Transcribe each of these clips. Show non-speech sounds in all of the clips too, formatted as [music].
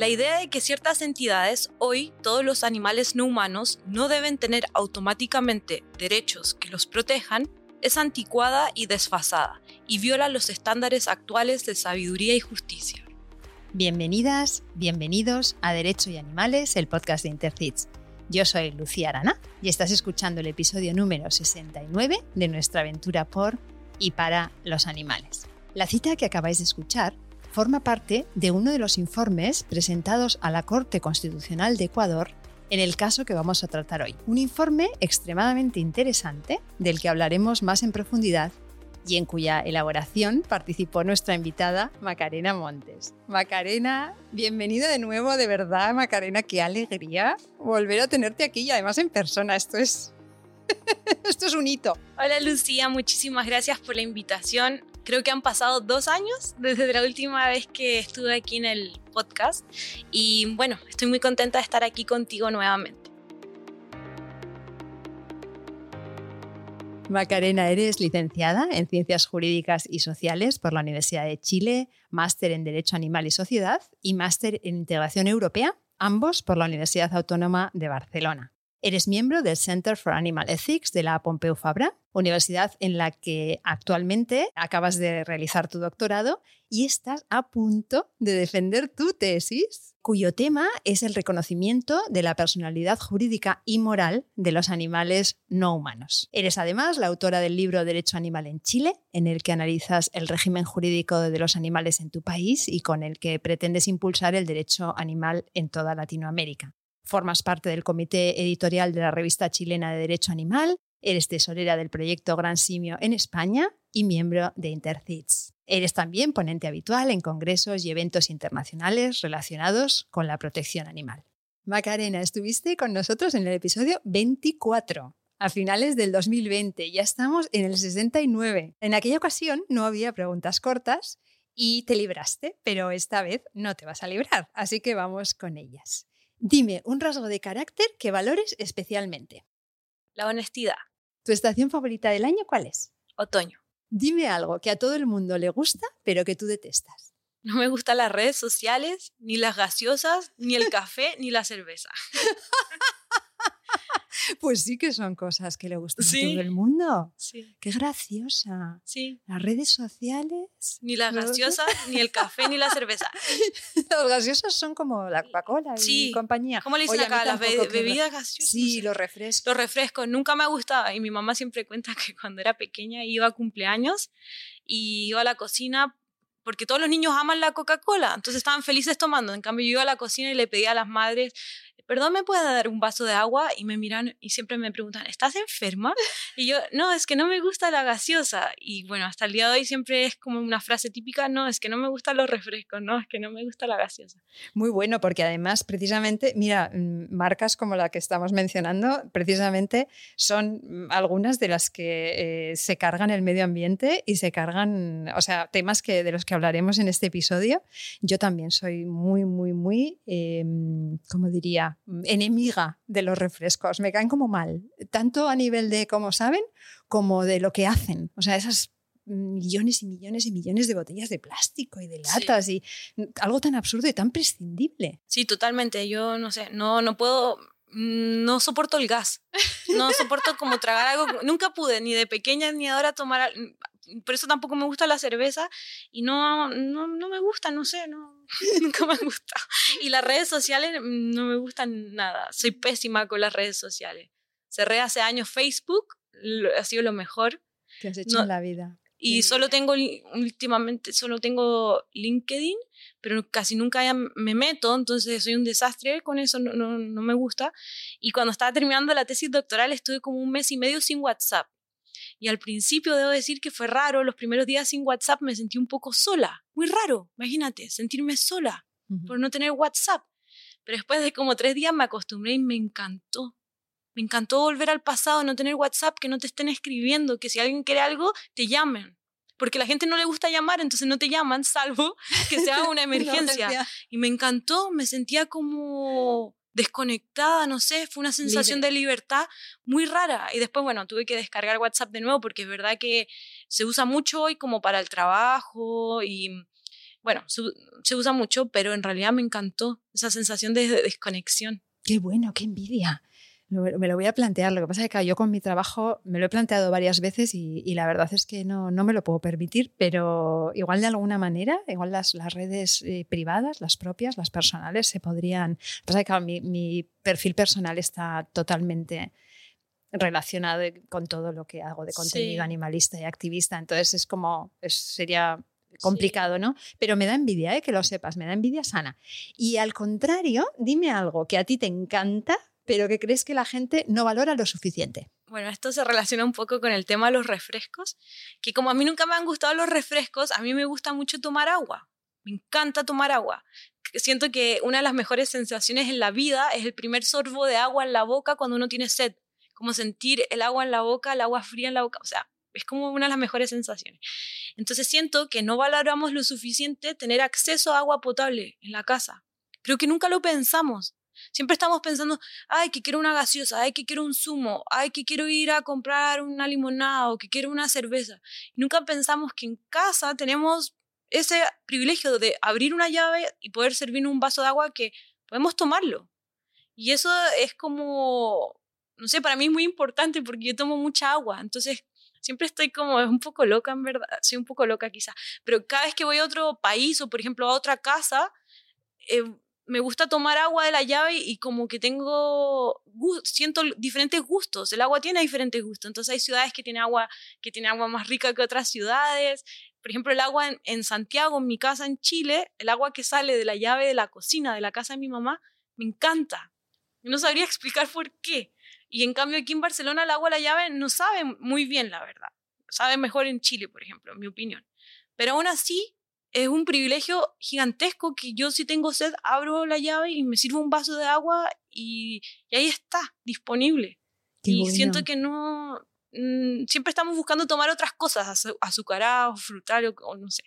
La idea de que ciertas entidades, hoy todos los animales no humanos, no deben tener automáticamente derechos que los protejan, es anticuada y desfasada, y viola los estándares actuales de sabiduría y justicia. Bienvenidas, bienvenidos a Derecho y Animales, el podcast de Intercits. Yo soy Lucía Arana y estás escuchando el episodio número 69 de nuestra aventura por y para los animales. La cita que acabáis de escuchar forma parte de uno de los informes presentados a la Corte Constitucional de Ecuador en el caso que vamos a tratar hoy. Un informe extremadamente interesante del que hablaremos más en profundidad y en cuya elaboración participó nuestra invitada Macarena Montes. Macarena, bienvenida de nuevo, de verdad, Macarena, qué alegría volver a tenerte aquí y además en persona. Esto es [laughs] esto es un hito. Hola Lucía, muchísimas gracias por la invitación creo que han pasado dos años desde la última vez que estuve aquí en el podcast y bueno, estoy muy contenta de estar aquí contigo nuevamente. Macarena, eres licenciada en Ciencias Jurídicas y Sociales por la Universidad de Chile, máster en Derecho Animal y Sociedad y máster en Integración Europea, ambos por la Universidad Autónoma de Barcelona. Eres miembro del Center for Animal Ethics de la Pompeu Fabra, universidad en la que actualmente acabas de realizar tu doctorado y estás a punto de defender tu tesis, cuyo tema es el reconocimiento de la personalidad jurídica y moral de los animales no humanos. Eres además la autora del libro Derecho Animal en Chile, en el que analizas el régimen jurídico de los animales en tu país y con el que pretendes impulsar el derecho animal en toda Latinoamérica. Formas parte del comité editorial de la revista chilena de Derecho Animal, eres tesorera del proyecto Gran Simio en España y miembro de Intercits. Eres también ponente habitual en congresos y eventos internacionales relacionados con la protección animal. Macarena, estuviste con nosotros en el episodio 24 a finales del 2020. Ya estamos en el 69. En aquella ocasión no había preguntas cortas y te libraste, pero esta vez no te vas a librar, así que vamos con ellas. Dime un rasgo de carácter que valores especialmente. La honestidad. ¿Tu estación favorita del año cuál es? Otoño. Dime algo que a todo el mundo le gusta, pero que tú detestas. [laughs] No me gustan las redes sociales, ni las gaseosas, ni el café, ni la cerveza. [laughs] Pues sí que son cosas que le gustan a todo el mundo. Sí. Qué graciosa. Sí. Las redes sociales. Ni las gaseosas, ni el café, ni la cerveza. [laughs] Las gaseosas son como la Coca-Cola y Sí. compañía. ¿Cómo le dicen Oye, acá? Las be- bebidas gaseosas. Sí, los refrescos. Los refrescos. Nunca me ha gustado. Y mi mamá siempre cuenta que cuando era pequeña iba a cumpleaños y iba a la cocina porque todos los niños aman la Coca-Cola. Entonces estaban felices tomando. En cambio, yo iba a la cocina y le pedía a las madres, perdón, ¿me puede dar un vaso de agua? Y me miran y siempre me preguntan, ¿estás enferma? Y yo, no, es que no me gusta la gaseosa. Y bueno, hasta el día de hoy siempre es como una frase típica, no, es que no me gustan los refrescos, no, es que no me gusta la gaseosa. Muy bueno, porque además, precisamente, mira, mm, marcas como la que estamos mencionando, precisamente son mm, algunas de las que eh, se cargan el medio ambiente y se cargan, o sea, temas que, de los que hablaremos en este episodio. Yo también soy muy, muy, muy, eh, ¿cómo diría? Enemiga de los refrescos. Me caen como mal, tanto a nivel de cómo saben como de lo que hacen. O sea, esas millones y millones y millones de botellas de plástico y de Sí. latas y algo tan absurdo y tan prescindible. Sí, totalmente. Yo no sé, no, no puedo, mm, no soporto el gas. No soporto como tragar algo. Nunca pude, ni de pequeña ni ahora tomar. Por eso tampoco me gusta la cerveza y no, no, no me gusta, no sé, no, [laughs] nunca me gusta. Y las redes sociales no me gustan nada. Soy pésima con las redes sociales. Cerré hace años Facebook, lo- ha sido lo mejor. que has hecho No, en la vida. Y solo bien. tengo, últimamente, solo tengo LinkedIn, pero casi nunca me meto, entonces soy un desastre con eso, no, no, no me gusta. Y cuando estaba terminando la tesis doctoral estuve como un mes y medio sin WhatsApp. Y al principio debo decir que fue raro, los primeros días sin WhatsApp me sentí un poco sola, muy raro, imagínate, sentirme sola por no tener WhatsApp. Pero después de como tres días me acostumbré y me encantó. Me encantó volver al pasado, no tener WhatsApp, que no te estén escribiendo, que si alguien quiere algo, te llamen. Porque a la gente no le gusta llamar, entonces no te llaman, [laughs] salvo que sea una [laughs] emergencia. Y me encantó, me sentía como desconectada, no sé, fue una sensación Libre. de libertad muy rara. Y después, bueno, tuve que descargar WhatsApp de nuevo porque es verdad que se usa mucho hoy como para el trabajo y bueno, se usa mucho, pero en realidad me encantó esa sensación de desconexión. Qué bueno, qué envidia. Me lo voy a plantear. Lo que pasa es que yo con mi trabajo me lo he planteado varias veces y, la verdad es que no, no, me lo puedo permitir, pero igual de alguna manera, igual las, las redes eh, privadas, las propias, las personales, se podrían... Lo que pasa es que mi, mi perfil personal está totalmente relacionado con todo lo que hago de contenido animalista y activista. Entonces es como, sería complicado, ¿no? Pero me da envidia, ¿eh? que lo sepas, me da envidia sana. Y al contrario, dime algo que a ti te encanta, pero que crees que la gente no valora lo suficiente. Bueno, esto se relaciona un poco con el tema de los refrescos, que como a mí nunca me han gustado los refrescos, a mí me gusta mucho tomar agua. Me encanta tomar agua. Siento que una de las mejores sensaciones en la vida es el primer sorbo de agua en la boca cuando uno tiene sed. Como sentir el agua en la boca, el agua fría en la boca. O sea, es como una de las mejores sensaciones. Entonces siento que no valoramos lo suficiente tener acceso a agua potable en la casa. Creo que nunca lo pensamos. Siempre estamos pensando, ay, que quiero una gaseosa, ay, que quiero un zumo, ay, que quiero ir a comprar una limonada o que quiero una cerveza. nunca pensamos que en casa tenemos ese privilegio de abrir una llave y poder servir un vaso de agua que podemos tomarlo. Y eso es como, no sé, para mí es muy importante porque yo tomo mucha agua. Entonces, siempre estoy como, es un poco loca en verdad, soy un poco loca quizá, pero cada vez que voy a otro país o por ejemplo a otra casa, eh, me gusta tomar agua de la llave y como que tengo, siento diferentes gustos, el agua tiene diferentes gustos, entonces hay ciudades que tienen agua, que tiene agua más rica que otras ciudades, por ejemplo el agua en, en Santiago, en mi casa en Chile, el agua que sale de la llave de la cocina de la casa de mi mamá, me encanta. No sabría [laughs] explicar por qué. Y en cambio aquí en Barcelona el agua a la llave no sabe muy bien, la verdad. Sabe mejor en Chile, por ejemplo, en mi opinión. Pero aún así es un privilegio gigantesco que yo si tengo sed abro la llave y me sirvo un vaso de agua y, ahí está, disponible. y siento que no... Mm, siempre estamos buscando tomar otras cosas, azucarados, frutales o no sé.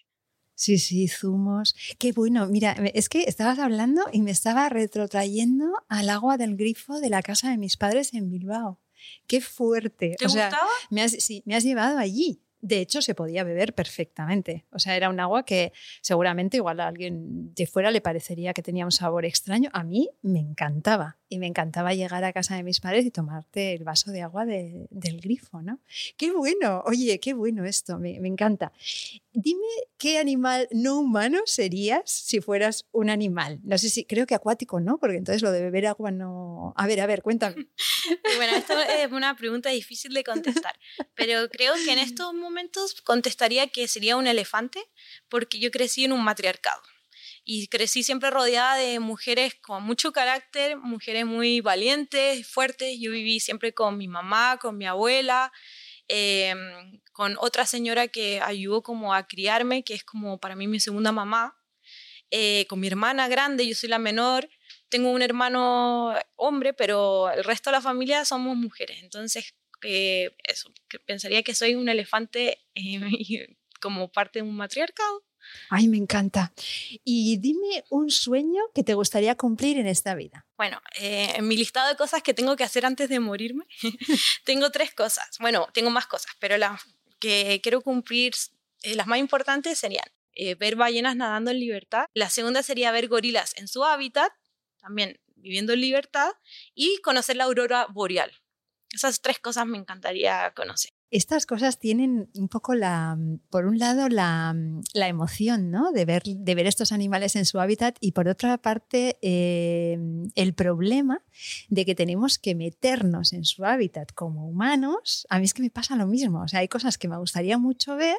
Sí, sí, zumos. Qué bueno. Mira, es que estabas hablando y me estaba retrotrayendo al agua del grifo de la casa de mis padres en Bilbao. Qué fuerte. ¿Te gustaba? Me has, sí, me has llevado allí. De hecho, se podía beber perfectamente. O sea, era un agua que seguramente igual a alguien de fuera le parecería que tenía un sabor extraño. A mí me encantaba. Y me encantaba llegar a casa de mis padres y tomarte el vaso de agua del grifo, ¿no? Qué bueno. Oye, qué bueno esto. Me, me encanta. Dime qué animal no humano serías si fueras un animal. No sé si, creo que acuático, ¿no? Porque entonces lo de beber agua no... A ver, a ver, cuéntame. [laughs] Bueno, esto es una pregunta difícil de contestar, pero creo que en estos momentos contestaría que sería un elefante porque yo crecí en un matriarcado y crecí siempre rodeada de mujeres con mucho carácter, mujeres muy valientes, fuertes. Yo viví siempre con mi mamá, con mi abuela, em, con otra señora que ayudó como a criarme, que es como para mí mi segunda mamá, eh, con mi hermana grande, yo soy la menor, tengo un hermano hombre, pero el resto de la familia somos mujeres. Entonces, eh, eso, pensaría que soy un elefante eh, [laughs] como parte de un matriarcado. Ay, me encanta. Y dime un sueño que te gustaría cumplir en esta vida. Bueno, eh, en mi listado de cosas que tengo que hacer antes de morirme, [laughs] tengo tres cosas. Bueno, tengo más cosas, pero las que quiero cumplir, las más importantes serían ver ballenas nadando en libertad. La segunda sería ver gorilas en su hábitat también viviendo en libertad y conocer la aurora boreal. Esas tres cosas me encantaría conocer. Estas cosas tienen un poco la, por un lado, la, la emoción ¿no? de, ver, de ver estos animales en su hábitat y por otra parte eh, el problema de que tenemos que meternos en su hábitat como humanos. A mí es que me pasa lo mismo. O sea, hay cosas que me gustaría mucho ver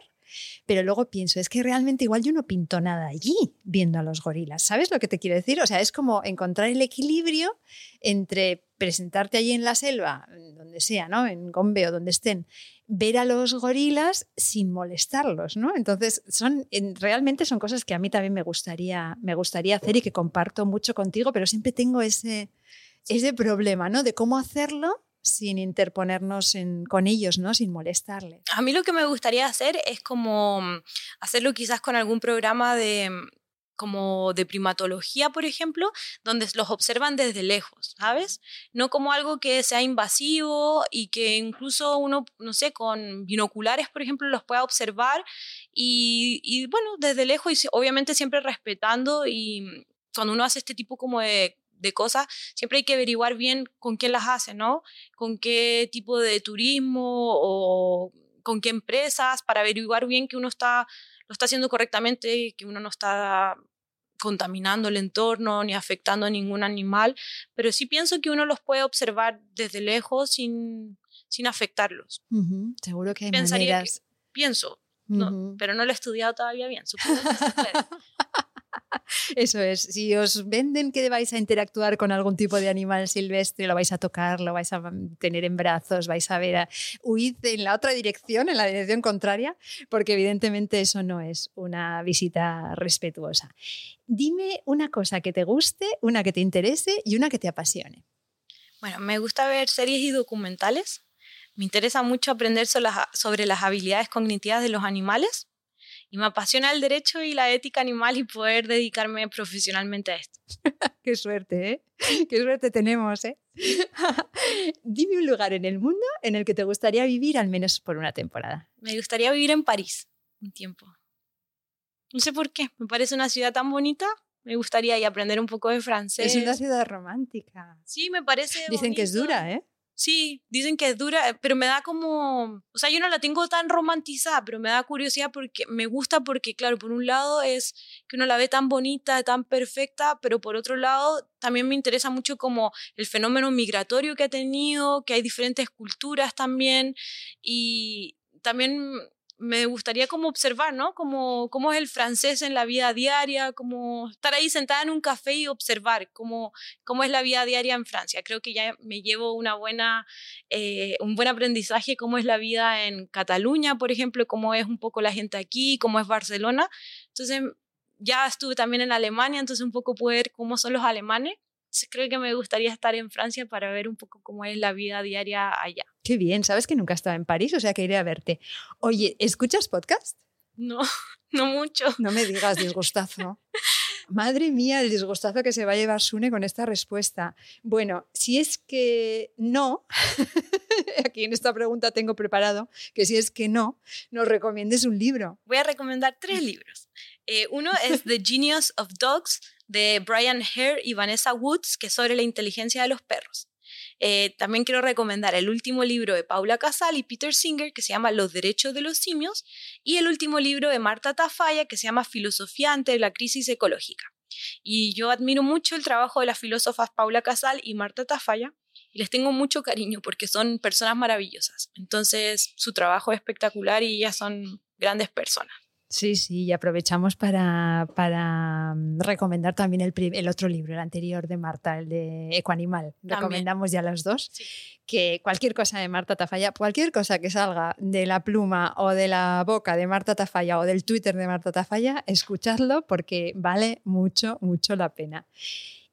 pero luego pienso, es que realmente igual yo no pinto nada allí viendo a los gorilas. ¿Sabes lo que te quiero decir? O sea, es como encontrar el equilibrio entre presentarte allí en la selva, donde sea, ¿no? En Gombe o donde estén, ver a los gorilas sin molestarlos, ¿no? Entonces, son, realmente son cosas que a mí también me gustaría, me gustaría hacer y que comparto mucho contigo, pero siempre tengo ese, ese problema, ¿no? De cómo hacerlo sin interponernos con ellos, ¿no? Sin molestarles. A mí lo que me gustaría hacer es como mm, hacerlo quizás con algún programa de, como de primatología, por ejemplo, donde los observan desde lejos, ¿sabes? No como algo que sea invasivo y que incluso uno, no sé, con binoculares, por ejemplo, los pueda observar y, bueno, desde lejos y obviamente siempre respetando y cuando uno hace este tipo como de, de cosas, siempre hay que averiguar bien con quién las hace, ¿no? Con qué tipo de turismo o con qué empresas para averiguar bien que uno está lo está haciendo correctamente, que uno no está contaminando el entorno ni afectando a ningún animal, pero sí pienso que uno los puede observar desde lejos sin, sin afectarlos. Seguro que hay maneras. pienso, pero no lo he estudiado todavía bien, supongo que se puede. [laughs] Eso es, si os venden que vais a interactuar con algún tipo de animal silvestre, lo vais a tocar, lo vais a tener en brazos, vais a ver, a, huid en la otra dirección, en la dirección contraria, porque evidentemente eso no es una visita respetuosa. Dime una cosa que te guste, una que te interese y una que te apasione. Bueno, me gusta ver series y documentales. Me interesa mucho aprender sobre las habilidades cognitivas de los animales y me apasiona el derecho y la ética animal y poder dedicarme profesionalmente a esto. [laughs] Qué suerte, ¿eh? [laughs] Qué suerte tenemos, ¿eh? [laughs] Dime un lugar en el mundo en el que te gustaría vivir al menos por una temporada. Me gustaría vivir en París un tiempo. No sé por qué, me parece una ciudad tan bonita. Me gustaría y aprender un poco de francés. Es una ciudad romántica. Sí, me parece. Dicen que es dura, ¿eh? Sí, dicen que es dura, eh, pero me da como, o sea, yo no la tengo tan romantizada, pero me da curiosidad porque me gusta porque, claro, por un lado es que uno la ve tan bonita, tan perfecta, pero por otro lado también me interesa mucho como el fenómeno migratorio que ha tenido, que hay diferentes culturas también y también me gustaría como observar, ¿no? Como, cómo es el francés en la vida diaria, como estar ahí sentada en un café y observar cómo, cómo es la vida diaria en Francia. Creo que ya me llevo una buena, eh, un buen aprendizaje, cómo es la vida en Cataluña, por ejemplo, cómo es un poco la gente aquí, cómo es Barcelona. Entonces, ya estuve también en Alemania, entonces un poco puedo ver cómo son los alemanes creo que me gustaría estar en Francia para ver un poco cómo es la vida diaria allá. Qué bien, sabes que nunca estaba en París, o sea que iré a verte. Oye, ¿escuchas podcast? No, [laughs] no mucho. No me digas disgustazo. [laughs] Madre mía, el disgustazo que se va a llevar Sune con esta respuesta. Bueno, si es que no, [laughs] aquí en esta pregunta tengo preparado que si es que no, nos recomiendes un libro. Voy a recomendar tres libros. Eh, uno es The Genius of Dogs de Brian Hare y Vanessa Woods, que es sobre la inteligencia de los perros. Eh, también quiero recomendar el último libro de Paula Casal y Peter Singer, que se llama Los derechos de los simios, y el último libro de Marta Tafalla, que se llama Filosofía ante la crisis ecológica. Y yo admiro mucho el trabajo de las filósofas Paula Casal y Marta Tafalla, y les tengo mucho cariño porque son personas maravillosas. Entonces, su trabajo es espectacular y ellas son grandes personas. Sí, sí, y aprovechamos para, para mm, recomendar también el, el, otro libro, el anterior de Marta, el de Ecoanimal. Recomendamos ya los dos. Que cualquier cosa de Marta Tafalla, cualquier cosa que salga de la pluma o de la boca de Marta Tafalla o del Twitter de Marta Tafalla, escuchadlo porque vale mucho, mucho la pena.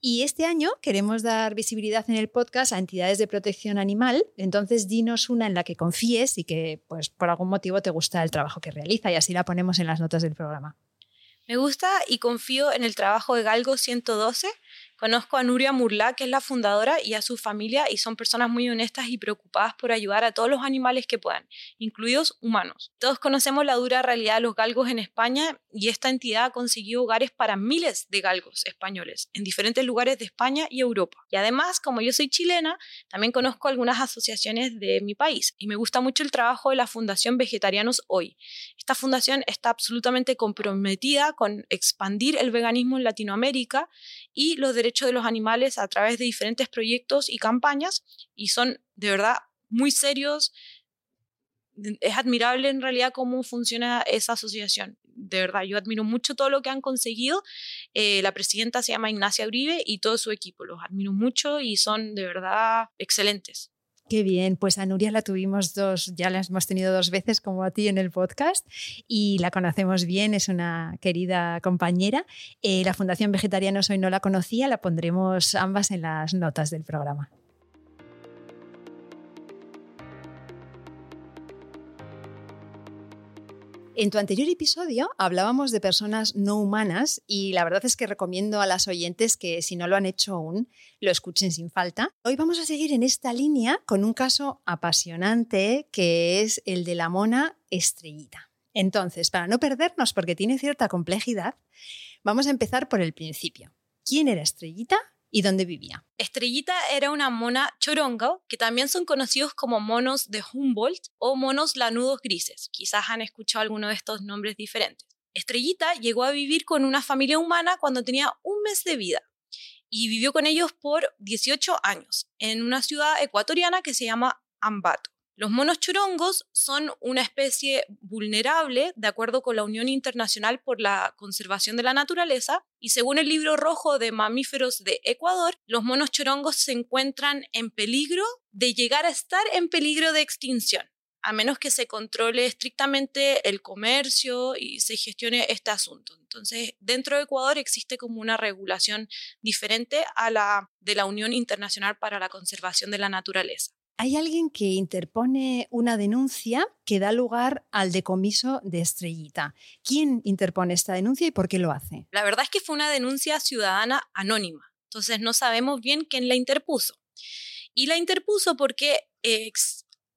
Y este año queremos dar visibilidad en el podcast a entidades de protección animal. Entonces, dinos una en la que confíes y que, pues, por algún motivo te gusta el trabajo que realiza y así la ponemos en las notas del programa. Me gusta y confío en el trabajo de Galgo 112 Conozco a Nuria Murla, que es la fundadora, y a su familia, y son personas muy honestas y preocupadas por ayudar a todos los animales que puedan, incluidos humanos. Todos conocemos la dura realidad de los galgos en España y esta entidad ha conseguido hogares para miles de galgos españoles en diferentes lugares de España y Europa. Y además, como yo soy chilena, también conozco algunas asociaciones de mi país y me gusta mucho el trabajo de la Fundación Vegetarianos Hoy. Esta fundación está absolutamente comprometida con expandir el veganismo en Latinoamérica y los derechos de los animales a través de diferentes proyectos y campañas y son de verdad muy serios. Es admirable en realidad cómo funciona esa asociación. De verdad, yo admiro mucho todo lo que han conseguido. Eh, la presidenta se llama Ignacia Uribe y todo su equipo. Los admiro mucho y son de verdad excelentes. Qué bien, pues a Nuria la tuvimos dos, ya la hemos tenido dos veces como a ti en el podcast y la conocemos bien, es una querida compañera. Eh, la Fundación Vegetarianos hoy no la conocía, la pondremos ambas en las notas del programa. En tu anterior episodio hablábamos de personas no humanas y la verdad es que recomiendo a las oyentes que si no lo han hecho aún, lo escuchen sin falta. Hoy vamos a seguir en esta línea con un caso apasionante que es el de la mona estrellita. Entonces, para no perdernos porque tiene cierta complejidad, vamos a empezar por el principio. ¿Quién era Estrellita y dónde vivía. Estrellita era una mona choronga, que también son conocidos como monos de Humboldt o monos lanudos grises. Quizás han escuchado alguno de estos nombres diferentes. Estrellita llegó a vivir con una familia humana cuando tenía un mes de vida y vivió con ellos por 18 años en una ciudad ecuatoriana que se llama Ambato. Los monos chorongos son una especie vulnerable de acuerdo con la Unión Internacional por la Conservación de la Naturaleza y según el libro rojo de mamíferos de Ecuador, los monos chorongos se encuentran en peligro de llegar a estar en peligro de extinción a menos que se controle estrictamente el comercio y se gestione este asunto. Entonces, dentro de Ecuador existe como una regulación diferente a la de la Unión Internacional para la Conservación de la Naturaleza hay alguien que interpone una denuncia que da lugar al decomiso de Estrellita. ¿Quién interpone esta denuncia y por qué lo hace? La verdad es que fue una denuncia ciudadana anónima, entonces no sabemos bien quién la interpuso. Y la interpuso porque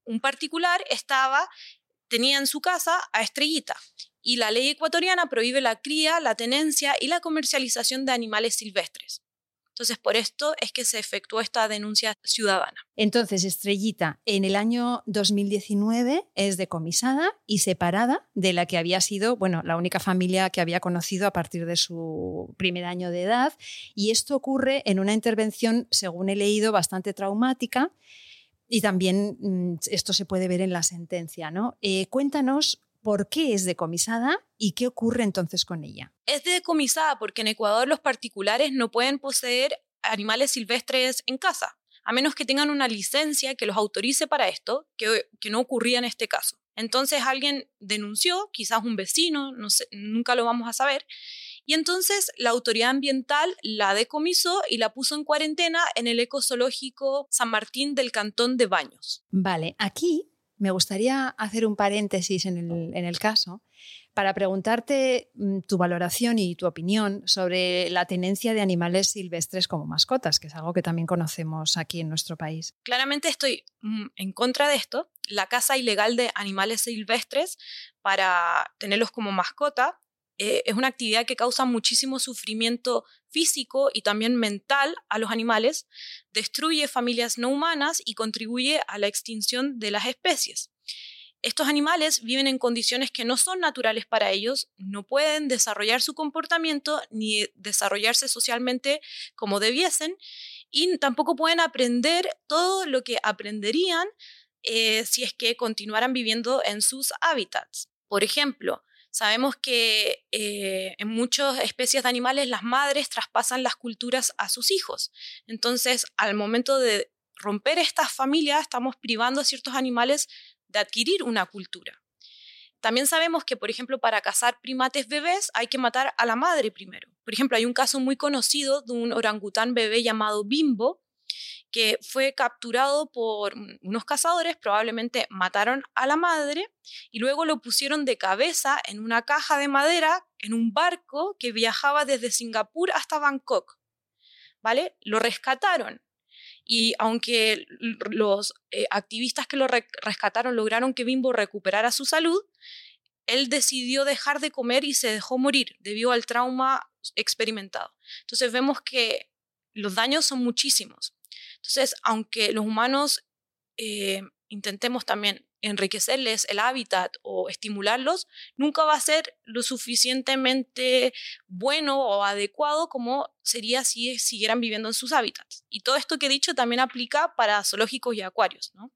un particular tenía en su casa a Estrellita y la ley ecuatoriana prohíbe la cría, la tenencia y la comercialización de animales silvestres. Entonces, por esto es que se efectuó esta denuncia ciudadana. Entonces, Estrellita, en el año 2019 es decomisada y separada de la que había sido, bueno, la única familia que había conocido a partir de su primer año de edad. Y esto ocurre en una intervención, según he leído, bastante traumática. Y también mm, esto se puede ver en la sentencia, ¿no? Eh, cuéntanos por qué es decomisada y qué ocurre entonces con ella. Es decomisada porque en Ecuador los particulares no pueden poseer animales silvestres en casa, a menos que tengan una licencia que los autorice para esto, que, no ocurría en este caso. Entonces alguien denunció, quizás un vecino, no sé, nunca lo vamos a saber, y entonces la autoridad ambiental la decomisó y la puso en cuarentena en el ecozoológico San Martín del Cantón de Baños. Vale, aquí me gustaría hacer un paréntesis en el, caso para preguntarte mm, tu valoración y tu opinión sobre la tenencia de animales silvestres como mascotas, que es algo que también conocemos aquí en nuestro país. Claramente estoy mm, en contra de esto. La caza ilegal de animales silvestres para tenerlos como mascota eh, es una actividad que causa muchísimo sufrimiento físico y también mental a los animales, destruye familias no humanas y contribuye a la extinción de las especies. Estos animales viven en condiciones que no son naturales para ellos, no pueden desarrollar su comportamiento ni desarrollarse socialmente como debiesen y tampoco pueden aprender todo lo que aprenderían eh, si es que continuaran viviendo en sus hábitats. Por ejemplo, Sabemos que eh, en muchas especies de animales las madres traspasan las culturas a sus hijos. Entonces, al momento de romper estas familias, estamos privando a ciertos animales de adquirir una cultura. También sabemos que, por ejemplo, para cazar primates bebés hay que matar a la madre primero. Por ejemplo, hay un caso muy conocido de un orangután bebé llamado Bimbo, que fue capturado por unos cazadores, probablemente mataron a la madre y luego lo pusieron de cabeza en una caja de madera en un barco que viajaba desde Singapur hasta Bangkok. ¿Vale? Lo rescataron. Y aunque los eh, activistas que lo rescataron lograron que Bimbo recuperara su salud, él decidió dejar de comer y se dejó morir debido al trauma experimentado. Entonces vemos que los daños son muchísimos. Entonces, aunque los humanos eh, intentemos también enriquecerles el hábitat o estimularlos, nunca va a ser lo suficientemente bueno o adecuado como sería si siguieran viviendo en sus hábitats. Y todo esto que he dicho también aplica para zoológicos y acuarios. ¿no?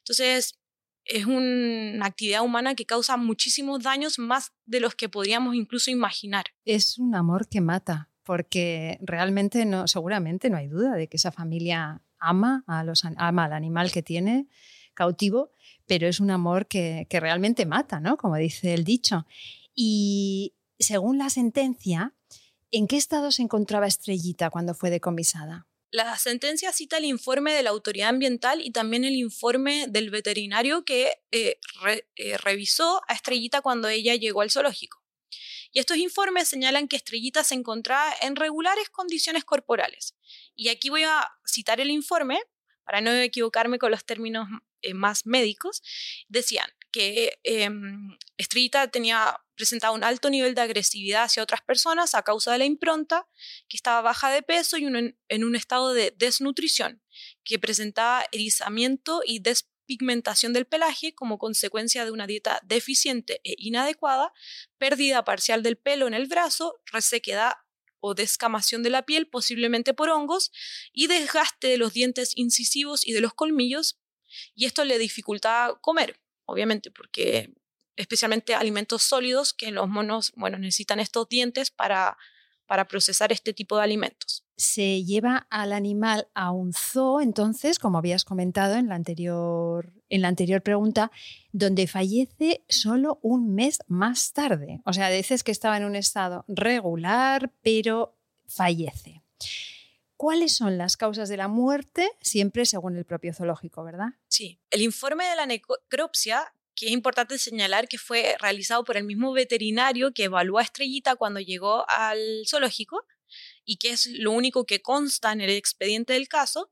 Entonces, es una actividad humana que causa muchísimos daños más de los que podríamos incluso imaginar. Es un amor que mata porque realmente no, seguramente no hay duda de que esa familia ama, al animal que tiene cautivo, pero es un amor que, que realmente mata, ¿no? Como dice el dicho. Y según la sentencia, ¿en qué estado se encontraba Estrellita cuando fue decomisada? La sentencia cita el informe de la autoridad ambiental y también el informe del veterinario que eh, eh, revisó a Estrellita cuando ella llegó al zoológico. Y estos informes señalan que Estrellita se encontraba en regulares condiciones corporales. Y aquí voy a citar el informe para no equivocarme con los términos eh, más médicos. Decían que em, Estrellita tenía presentado un alto nivel de agresividad hacia otras personas a causa de la impronta, que estaba baja de peso y en un estado de desnutrición, que presentaba erizamiento y despigmentación del pelaje como consecuencia de una dieta deficiente e inadecuada, pérdida parcial del pelo en el brazo, resequedad o descamación de la piel, posiblemente por hongos, y desgaste de los dientes incisivos y de los colmillos, y esto le dificultaba comer, obviamente, porque especialmente alimentos sólidos que los monos, bueno, necesitan estos dientes para, para procesar este tipo de alimentos. Se lleva al animal a un zoo, entonces, como habías comentado en la anterior, en la anterior pregunta, donde fallece solo un mes más tarde. O sea, dices que estaba en un estado regular, pero fallece. ¿Cuáles son las causas de la muerte? Siempre según el propio zoológico, ¿verdad? Sí. El informe de la necropsia que es importante señalar que fue realizado por el mismo veterinario que evaluó a Estrellita cuando llegó al zoológico y que es lo único que consta en el expediente del caso,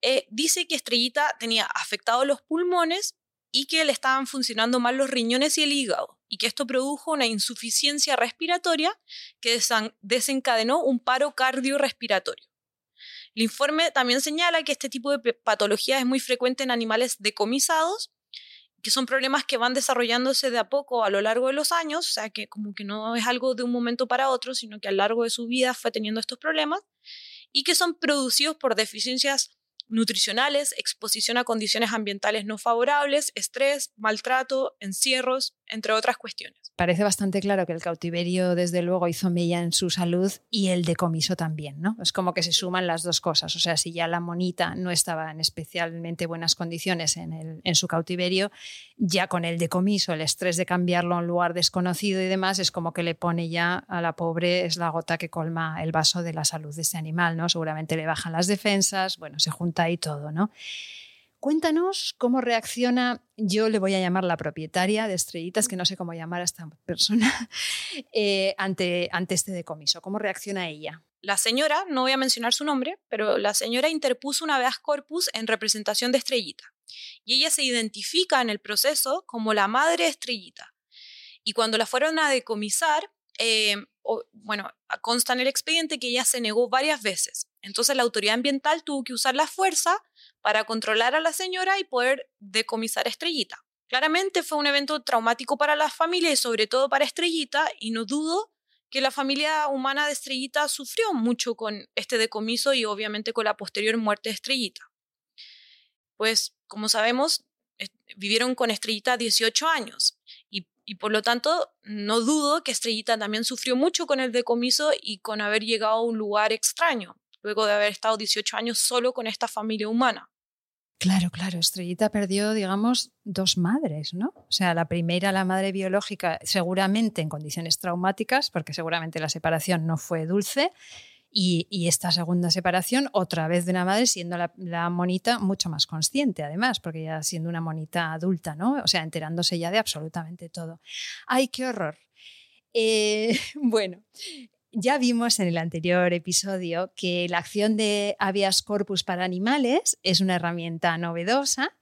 eh, dice que Estrellita tenía afectados los pulmones y que le estaban funcionando mal los riñones y el hígado, y que esto produjo una insuficiencia respiratoria que desencadenó un paro cardiorrespiratorio. El informe también señala que este tipo de patología es muy frecuente en animales decomisados que son problemas que van desarrollándose de a poco a lo largo de los años, o sea, que como que no es algo de un momento para otro, sino que a lo largo de su vida fue teniendo estos problemas, y que son producidos por deficiencias nutricionales, exposición a condiciones ambientales no favorables, estrés, maltrato, encierros, entre otras cuestiones. Parece bastante claro que el cautiverio, desde luego, hizo mella en su salud y el decomiso también, ¿no? Es como que se suman las dos cosas. O sea, si ya la monita no estaba en especialmente buenas condiciones en, el, en su cautiverio, ya con el decomiso, el estrés de cambiarlo a un lugar desconocido y demás, es como que le pone ya a la pobre, es la gota que colma el vaso de la salud de ese animal, ¿no? Seguramente le bajan las defensas, bueno, se junta ahí todo, ¿no? Cuéntanos cómo reacciona, yo le voy a llamar la propietaria de Estrellitas, que no sé cómo llamar a esta persona, [laughs] eh, ante, ante este decomiso. ¿Cómo reacciona ella? La señora, no voy a mencionar su nombre, pero la señora interpuso una habeas corpus en representación de Estrellita. Y ella se identifica en el proceso como la madre Estrellita. Y cuando la fueron a decomisar, eh, bueno, consta en el expediente que ella se negó varias veces. Entonces la autoridad ambiental tuvo que usar la fuerza para controlar a la señora y poder decomisar a Estrellita. Claramente fue un evento traumático para la familia y sobre todo para Estrellita y no dudo que la familia humana de Estrellita sufrió mucho con este decomiso y obviamente con la posterior muerte de Estrellita. Pues como sabemos, vivieron con Estrellita 18 años y, por lo tanto no dudo que Estrellita también sufrió mucho con el decomiso y con haber llegado a un lugar extraño, luego de haber estado 18 años solo con esta familia humana. Claro, claro, Estrellita perdió, digamos, dos madres, ¿no? O sea, la primera, la madre biológica, seguramente en condiciones traumáticas, porque seguramente la separación no fue dulce, y, esta segunda separación, otra vez de una madre, siendo la, monita mucho más consciente, además, porque ya siendo una monita adulta, ¿no? O sea, enterándose ya de absolutamente todo. ¡Ay, qué horror! Eh, [laughs] bueno, ya vimos en el anterior episodio que la acción de habeas corpus para animales es una herramienta novedosa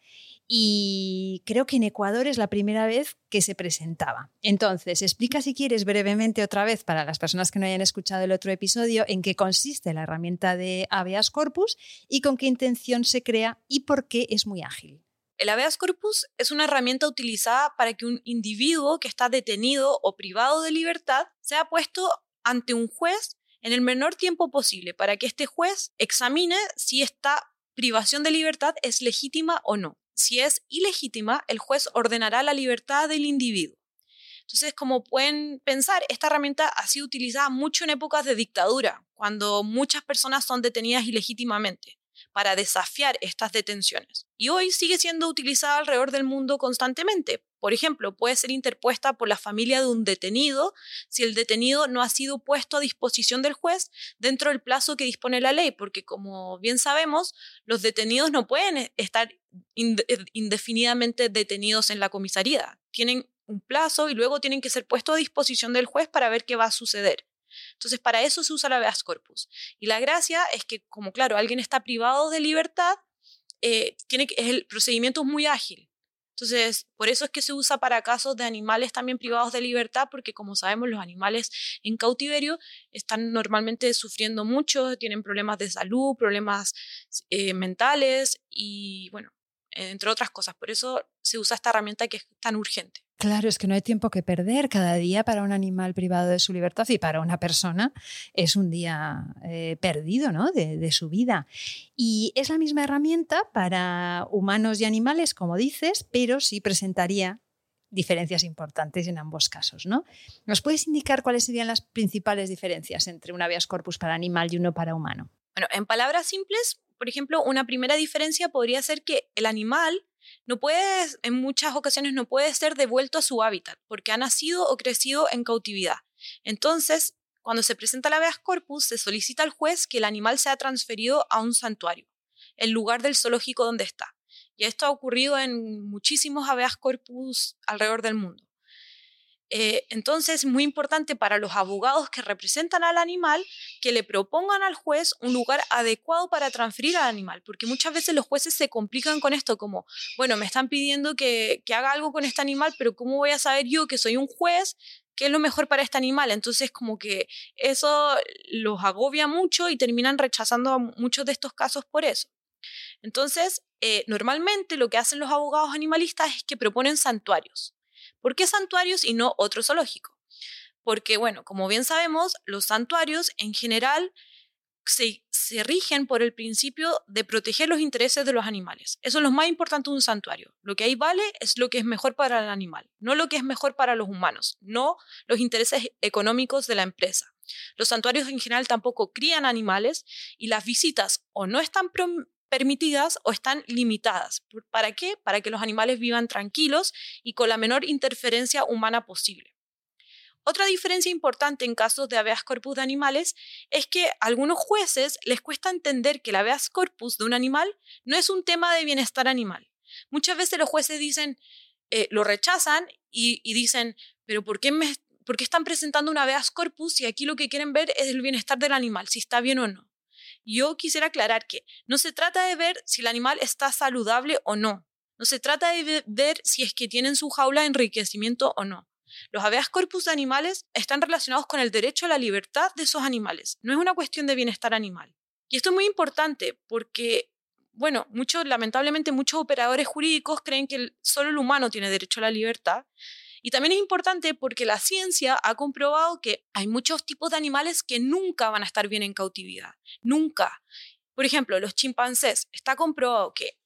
y creo que en Ecuador es la primera vez que se presentaba. Entonces, explica si quieres brevemente otra vez para las personas que no hayan escuchado el otro episodio en qué consiste la herramienta de habeas corpus y con qué intención se crea y por qué es muy ágil. El habeas corpus es una herramienta utilizada para que un individuo que está detenido o privado de libertad sea puesto ante un juez en el menor tiempo posible para que este juez examine si esta privación de libertad es legítima o no. Si es ilegítima, el juez ordenará la libertad del individuo. Entonces, como pueden pensar, esta herramienta ha sido utilizada mucho en épocas de dictadura, cuando muchas personas son detenidas ilegítimamente, para desafiar estas detenciones. Y hoy sigue siendo utilizada alrededor del mundo constantemente, por ejemplo, puede ser interpuesta por la familia de un detenido si el detenido no ha sido puesto a disposición del juez dentro del plazo que dispone la ley, porque como bien sabemos, los detenidos no pueden estar eh, indefinidamente detenidos en la comisaría. Tienen un plazo y luego tienen que ser puestos a disposición del juez para ver qué va a suceder. Entonces, para eso se usa la habeas corpus. Y la gracia es que, como claro, alguien está privado de libertad, eh, el procedimiento es muy ágil. Entonces, por eso es que se usa para casos de animales también privados de libertad, porque como sabemos, los animales en cautiverio están normalmente sufriendo mucho, tienen problemas de salud, problemas eh, mentales y, bueno, entre otras cosas. Por eso se usa esta herramienta que es tan urgente. Claro, es que no hay tiempo que perder. Cada día para un animal privado de su libertad y para una persona es un día eh, perdido ¿no? de, su vida. Y es la misma herramienta para humanos y animales, como dices, pero sí presentaría diferencias importantes en ambos casos. ¿no? ¿Nos puedes indicar cuáles serían las principales diferencias entre un habeas corpus para animal y uno para humano? Bueno, en palabras simples, por ejemplo, una primera diferencia podría ser que el animal no puede, en muchas ocasiones no puede ser devuelto a su hábitat porque ha nacido o crecido en cautividad. Entonces, cuando se presenta la habeas corpus, se solicita al juez que el animal sea transferido a un santuario, el lugar del zoológico donde está. Y esto ha ocurrido en muchísimos habeas corpus alrededor del mundo. Eh, entonces, es muy importante para los abogados que representan al animal que le propongan al juez un lugar adecuado para transferir al animal, porque muchas veces los jueces se complican con esto, como, bueno, me están pidiendo que, que haga algo con este animal, pero ¿cómo voy a saber yo que soy un juez qué es lo mejor para este animal. Entonces, como que eso los agobia mucho y terminan rechazando muchos de estos casos por eso. Entonces, eh, normalmente lo que hacen los abogados animalistas es que proponen santuarios. ¿Por qué santuarios y no otro zoológico? Porque, bueno, como bien sabemos, los santuarios en general se, rigen por el principio de proteger los intereses de los animales. Eso es lo más importante de un santuario. Lo que ahí vale es lo que es mejor para el animal, no lo que es mejor para los humanos, no los intereses económicos de la empresa. Los santuarios en general tampoco crían animales y las visitas o no están permitidas o están limitadas. ¿Para qué? Para que los animales vivan tranquilos y con la menor interferencia humana posible. Otra diferencia importante en casos de habeas corpus de animales es que a algunos jueces les cuesta entender que el habeas corpus de un animal no es un tema de bienestar animal. Muchas veces los jueces dicen, eh, lo rechazan y, dicen, pero ¿por qué, ¿por qué están presentando un habeas corpus si aquí lo que quieren ver es el bienestar del animal, si está bien o no? Yo quisiera aclarar que no se trata de ver si el animal está saludable o no. No se trata de ver si es que tienen su jaula enriquecimiento o no. Los habeas corpus de animales están relacionados con el derecho a la libertad de esos animales. No es una cuestión de bienestar animal. Y esto es muy importante porque, bueno, muchos, lamentablemente muchos operadores jurídicos creen que solo el humano tiene derecho a la libertad y también es importante porque la ciencia ha comprobado que hay muchos tipos de animales que nunca van a estar bien en cautividad. Nunca. Por ejemplo, los chimpancés. Está comprobado que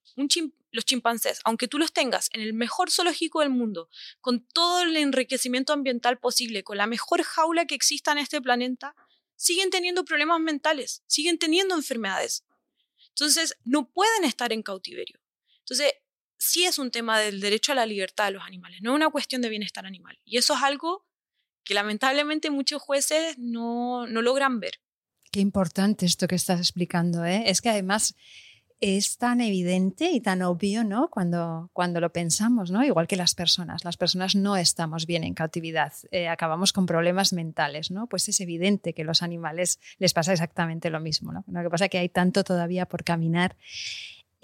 los chimpancés, aunque tú los tengas en el mejor zoológico del mundo, con todo el enriquecimiento ambiental posible, con la mejor jaula que exista en este planeta, siguen teniendo problemas mentales, siguen teniendo enfermedades. Entonces, no pueden estar en cautiverio. Entonces, sí es un tema del derecho a la libertad de los animales, no es una cuestión de bienestar animal. Y eso es algo que lamentablemente muchos jueces no, no logran ver. Qué importante esto que estás explicando. ¿eh? Es que además es tan evidente y tan obvio ¿no? cuando, cuando lo pensamos, ¿no? igual que las personas. Las personas no estamos bien en cautividad, eh, acabamos con problemas mentales. ¿no? Pues es evidente que a los animales les pasa exactamente lo mismo. Lo que pasa es que hay tanto todavía por caminar.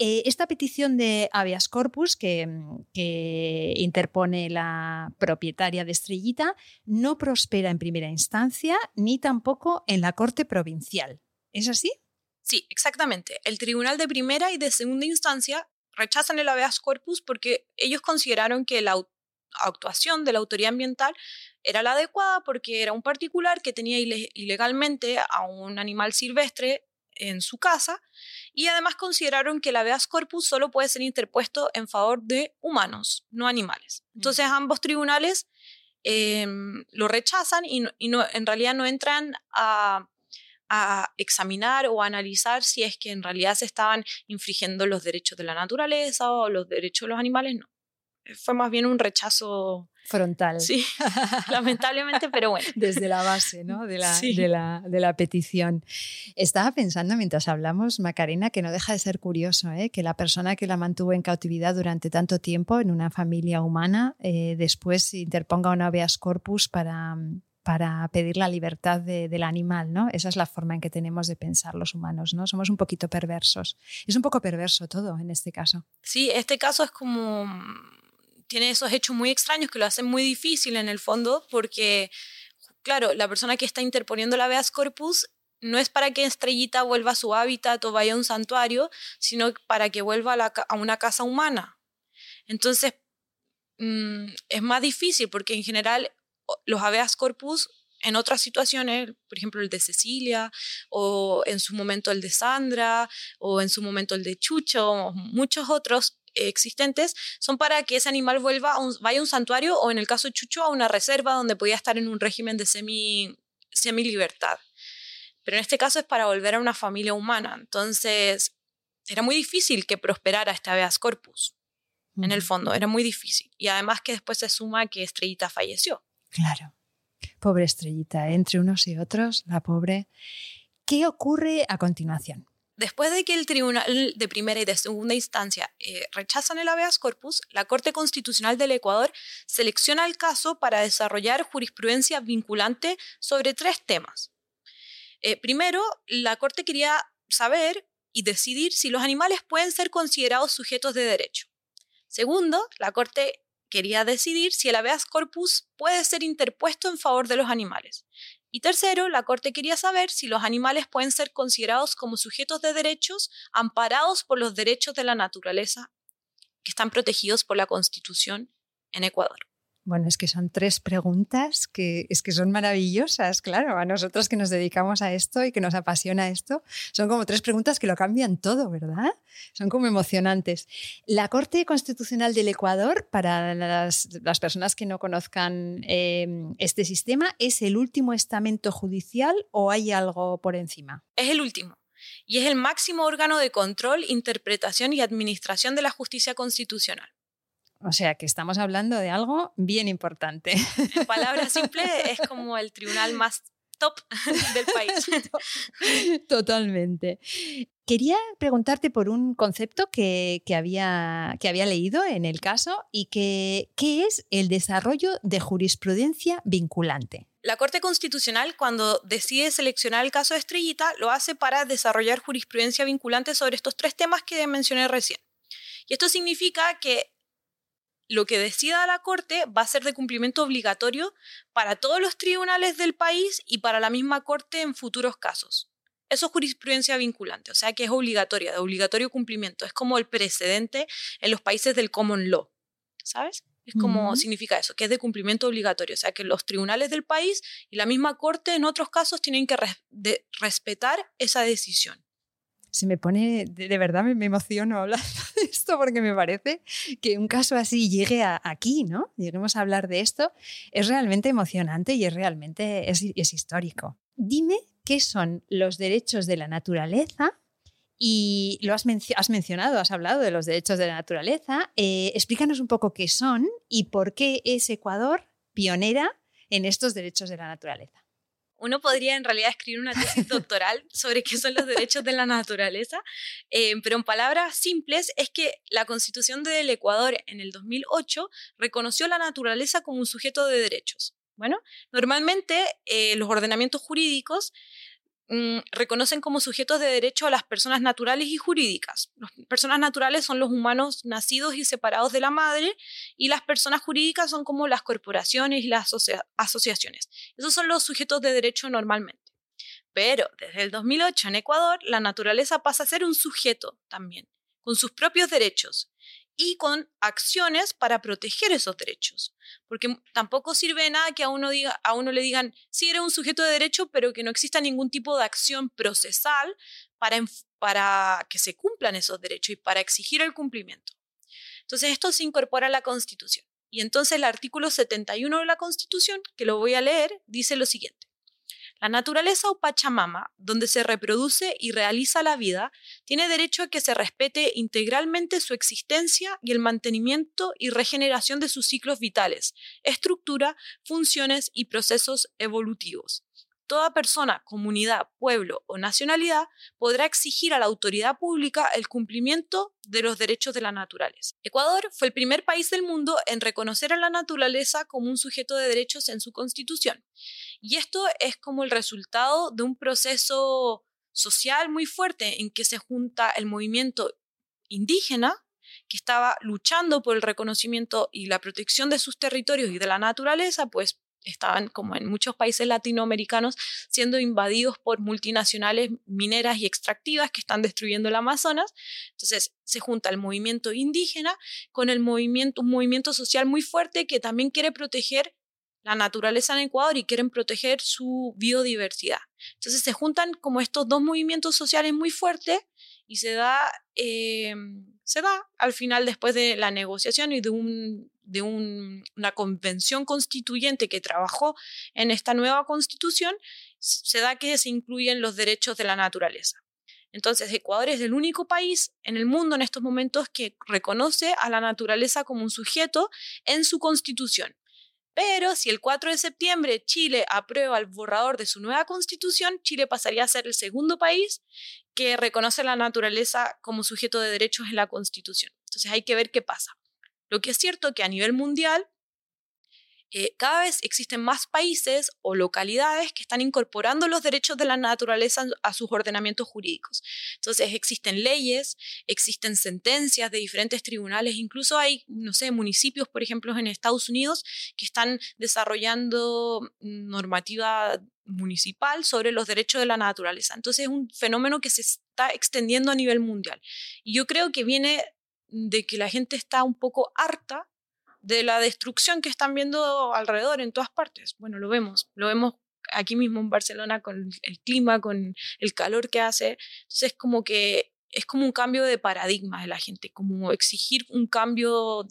Eh, esta petición de habeas corpus que, interpone la propietaria de Estrellita no prospera en primera instancia ni tampoco en la Corte Provincial. ¿Es así? Sí, exactamente. El Tribunal de Primera y de Segunda Instancia rechazan el habeas corpus porque ellos consideraron que la actuación de la autoridad ambiental era la adecuada porque era un particular que tenía ilegalmente a un animal silvestre en su casa y además consideraron que el habeas corpus solo puede ser interpuesto en favor de humanos, no animales. Entonces ambos tribunales em, lo rechazan y, no, en realidad no entran a, a examinar o analizar si es que en realidad se estaban infringiendo los derechos de la naturaleza o los derechos de los animales, no. fue más bien un rechazo frontal. Sí, [laughs] lamentablemente, pero bueno. Desde la base ¿no? de, la, de, la, de, la, petición. Estaba pensando mientras hablamos, Macarena, que no deja de ser curioso ¿eh? que la persona que la mantuvo en cautividad durante tanto tiempo en una familia humana eh, después interponga un habeas corpus para, para pedir la libertad de, del animal, ¿no? Esa es la forma en que tenemos de pensar los humanos, ¿no? Somos un poquito perversos. Es un poco perverso todo en este caso. Sí, este caso es como tiene esos hechos muy extraños que lo hacen muy difícil en el fondo porque, claro, la persona que está interponiendo la habeas corpus no es para que Estrellita vuelva a su hábitat o vaya a un santuario, sino para que vuelva a, una casa humana. Entonces, mm, es más difícil porque en general los habeas corpus en otras situaciones, por ejemplo el de Cecilia, o en su momento el de Sandra, o en su momento el de Chucho, muchos otros, existentes son para que ese animal vuelva a un, vaya a un santuario o en el caso de Chucho a una reserva donde podía estar en un régimen de semi, semi libertad. Pero en este caso es para volver a una familia humana. Entonces era muy difícil que prosperara este habeas corpus. En el fondo, era muy difícil. Y además que después se suma que Estrellita falleció. Claro. Pobre Estrellita, entre unos y otros, la pobre. ¿Qué ocurre a continuación? Después de que el Tribunal de Primera y de Segunda Instancia eh, rechazan el habeas corpus, la Corte Constitucional del Ecuador selecciona el caso para desarrollar jurisprudencia vinculante sobre tres temas. Eh, primero, la Corte quería saber y decidir si los animales pueden ser considerados sujetos de derecho. Segundo, la Corte quería decidir si el habeas corpus puede ser interpuesto en favor de los animales. Y tercero, la Corte quería saber si los animales pueden ser considerados como sujetos de derechos amparados por los derechos de la naturaleza que están protegidos por la Constitución en Ecuador. Bueno, es que son tres preguntas que es que son maravillosas, claro, a nosotros que nos dedicamos a esto y que nos apasiona esto, son como tres preguntas que lo cambian todo, ¿verdad? Son como emocionantes. La Corte Constitucional del Ecuador, para las, personas que no conozcan em, este sistema, ¿es el último estamento judicial o hay algo por encima? Es el último y es el máximo órgano de control, interpretación y administración de la justicia constitucional. O sea que estamos hablando de algo bien importante. En palabras [laughs] simples, es como el tribunal más top [laughs] del país. [laughs] Totalmente. Quería preguntarte por un concepto que, había, que había leído en el caso y que ¿qué es el desarrollo de jurisprudencia vinculante? La Corte Constitucional, cuando decide seleccionar el caso de Estrellita, lo hace para desarrollar jurisprudencia vinculante sobre estos tres temas que mencioné recién. Y esto significa que lo que decida la Corte va a ser de cumplimiento obligatorio para todos los tribunales del país y para la misma Corte en futuros casos. Eso es jurisprudencia vinculante, o sea que es obligatoria, de obligatorio cumplimiento. Es como el precedente en los países del common law, ¿sabes? Es como significa eso, que es de cumplimiento obligatorio, o sea que los tribunales del país y la misma Corte en otros casos tienen que respetar esa decisión se me pone, de, verdad me, emociono hablando [laughs] de esto porque me parece que un caso así llegue aquí, ¿no? Lleguemos a hablar de esto, es realmente emocionante y es realmente, es, histórico. Dime qué son los derechos de la naturaleza y lo has, has, mencionado, has hablado de los derechos de la naturaleza. Eh, explícanos un poco qué son y por qué es Ecuador pionera en estos derechos de la naturaleza uno podría en realidad escribir una tesis [laughs] doctoral sobre qué son los derechos de la naturaleza, eh, pero en palabras simples es que la Constitución del Ecuador en el 2008 reconoció la naturaleza como un sujeto de derechos. Bueno, normalmente eh, los ordenamientos jurídicos Mm, reconocen como sujetos de derecho a las personas naturales y jurídicas. Las personas naturales son los humanos nacidos y separados de la madre y las personas jurídicas son como las corporaciones y las asociaciones. Esos son los sujetos de derecho normalmente. Pero desde el 2008 en Ecuador, la naturaleza pasa a ser un sujeto también, con sus propios derechos y con acciones para proteger esos derechos. Porque tampoco sirve de nada que a uno, diga, a uno le digan, sí, eres un sujeto de derecho, pero que no exista ningún tipo de acción procesal para, para que se cumplan esos derechos y para exigir el cumplimiento. Entonces, esto se incorpora a la Constitución. Y entonces el artículo 71 de la Constitución, que lo voy a leer, dice lo siguiente. La naturaleza o Pachamama, donde se reproduce y realiza la vida, tiene derecho a que se respete integralmente su existencia y el mantenimiento y regeneración de sus ciclos vitales, estructura, funciones y procesos evolutivos toda persona, comunidad, pueblo o nacionalidad podrá exigir a la autoridad pública el cumplimiento de los derechos de la naturaleza. Ecuador fue el primer país del mundo en reconocer a la naturaleza como un sujeto de derechos en su constitución. Y esto es como el resultado de un proceso social muy fuerte en que se junta el movimiento indígena que estaba luchando por el reconocimiento y la protección de sus territorios y de la naturaleza, pues estaban, como en muchos países latinoamericanos, siendo invadidos por multinacionales mineras y extractivas que están destruyendo el Amazonas. Entonces se junta el movimiento indígena con el movimiento, un movimiento social muy fuerte que también quiere proteger la naturaleza en Ecuador y quieren proteger su biodiversidad. Entonces se juntan como estos dos movimientos sociales muy fuertes y se da, eh, se da al final después de la negociación y de un de una convención constituyente que trabajó en esta nueva constitución, se da que se incluyen los derechos de la naturaleza. Entonces, Ecuador es el único país en el mundo en estos momentos que reconoce a la naturaleza como un sujeto en su constitución. Pero si el 4 de septiembre Chile aprueba el borrador de su nueva constitución, Chile pasaría a ser el segundo país que reconoce la naturaleza como sujeto de derechos en la constitución. Entonces hay que ver qué pasa. Lo que es cierto que a nivel mundial eh, cada vez existen más países o localidades que están incorporando los derechos de la naturaleza a sus ordenamientos jurídicos. Entonces existen leyes, existen sentencias de diferentes tribunales, incluso hay, no sé, municipios, por ejemplo, en Estados Unidos que están desarrollando normativa municipal sobre los derechos de la naturaleza. Entonces es un fenómeno que se está extendiendo a nivel mundial. Y yo creo que viene de que la gente está un poco harta de la destrucción que están viendo alrededor en todas partes. Bueno, lo vemos, lo vemos aquí mismo en Barcelona con el clima, con el calor que hace. Entonces, como que es como un cambio de paradigma de la gente, como exigir un cambio,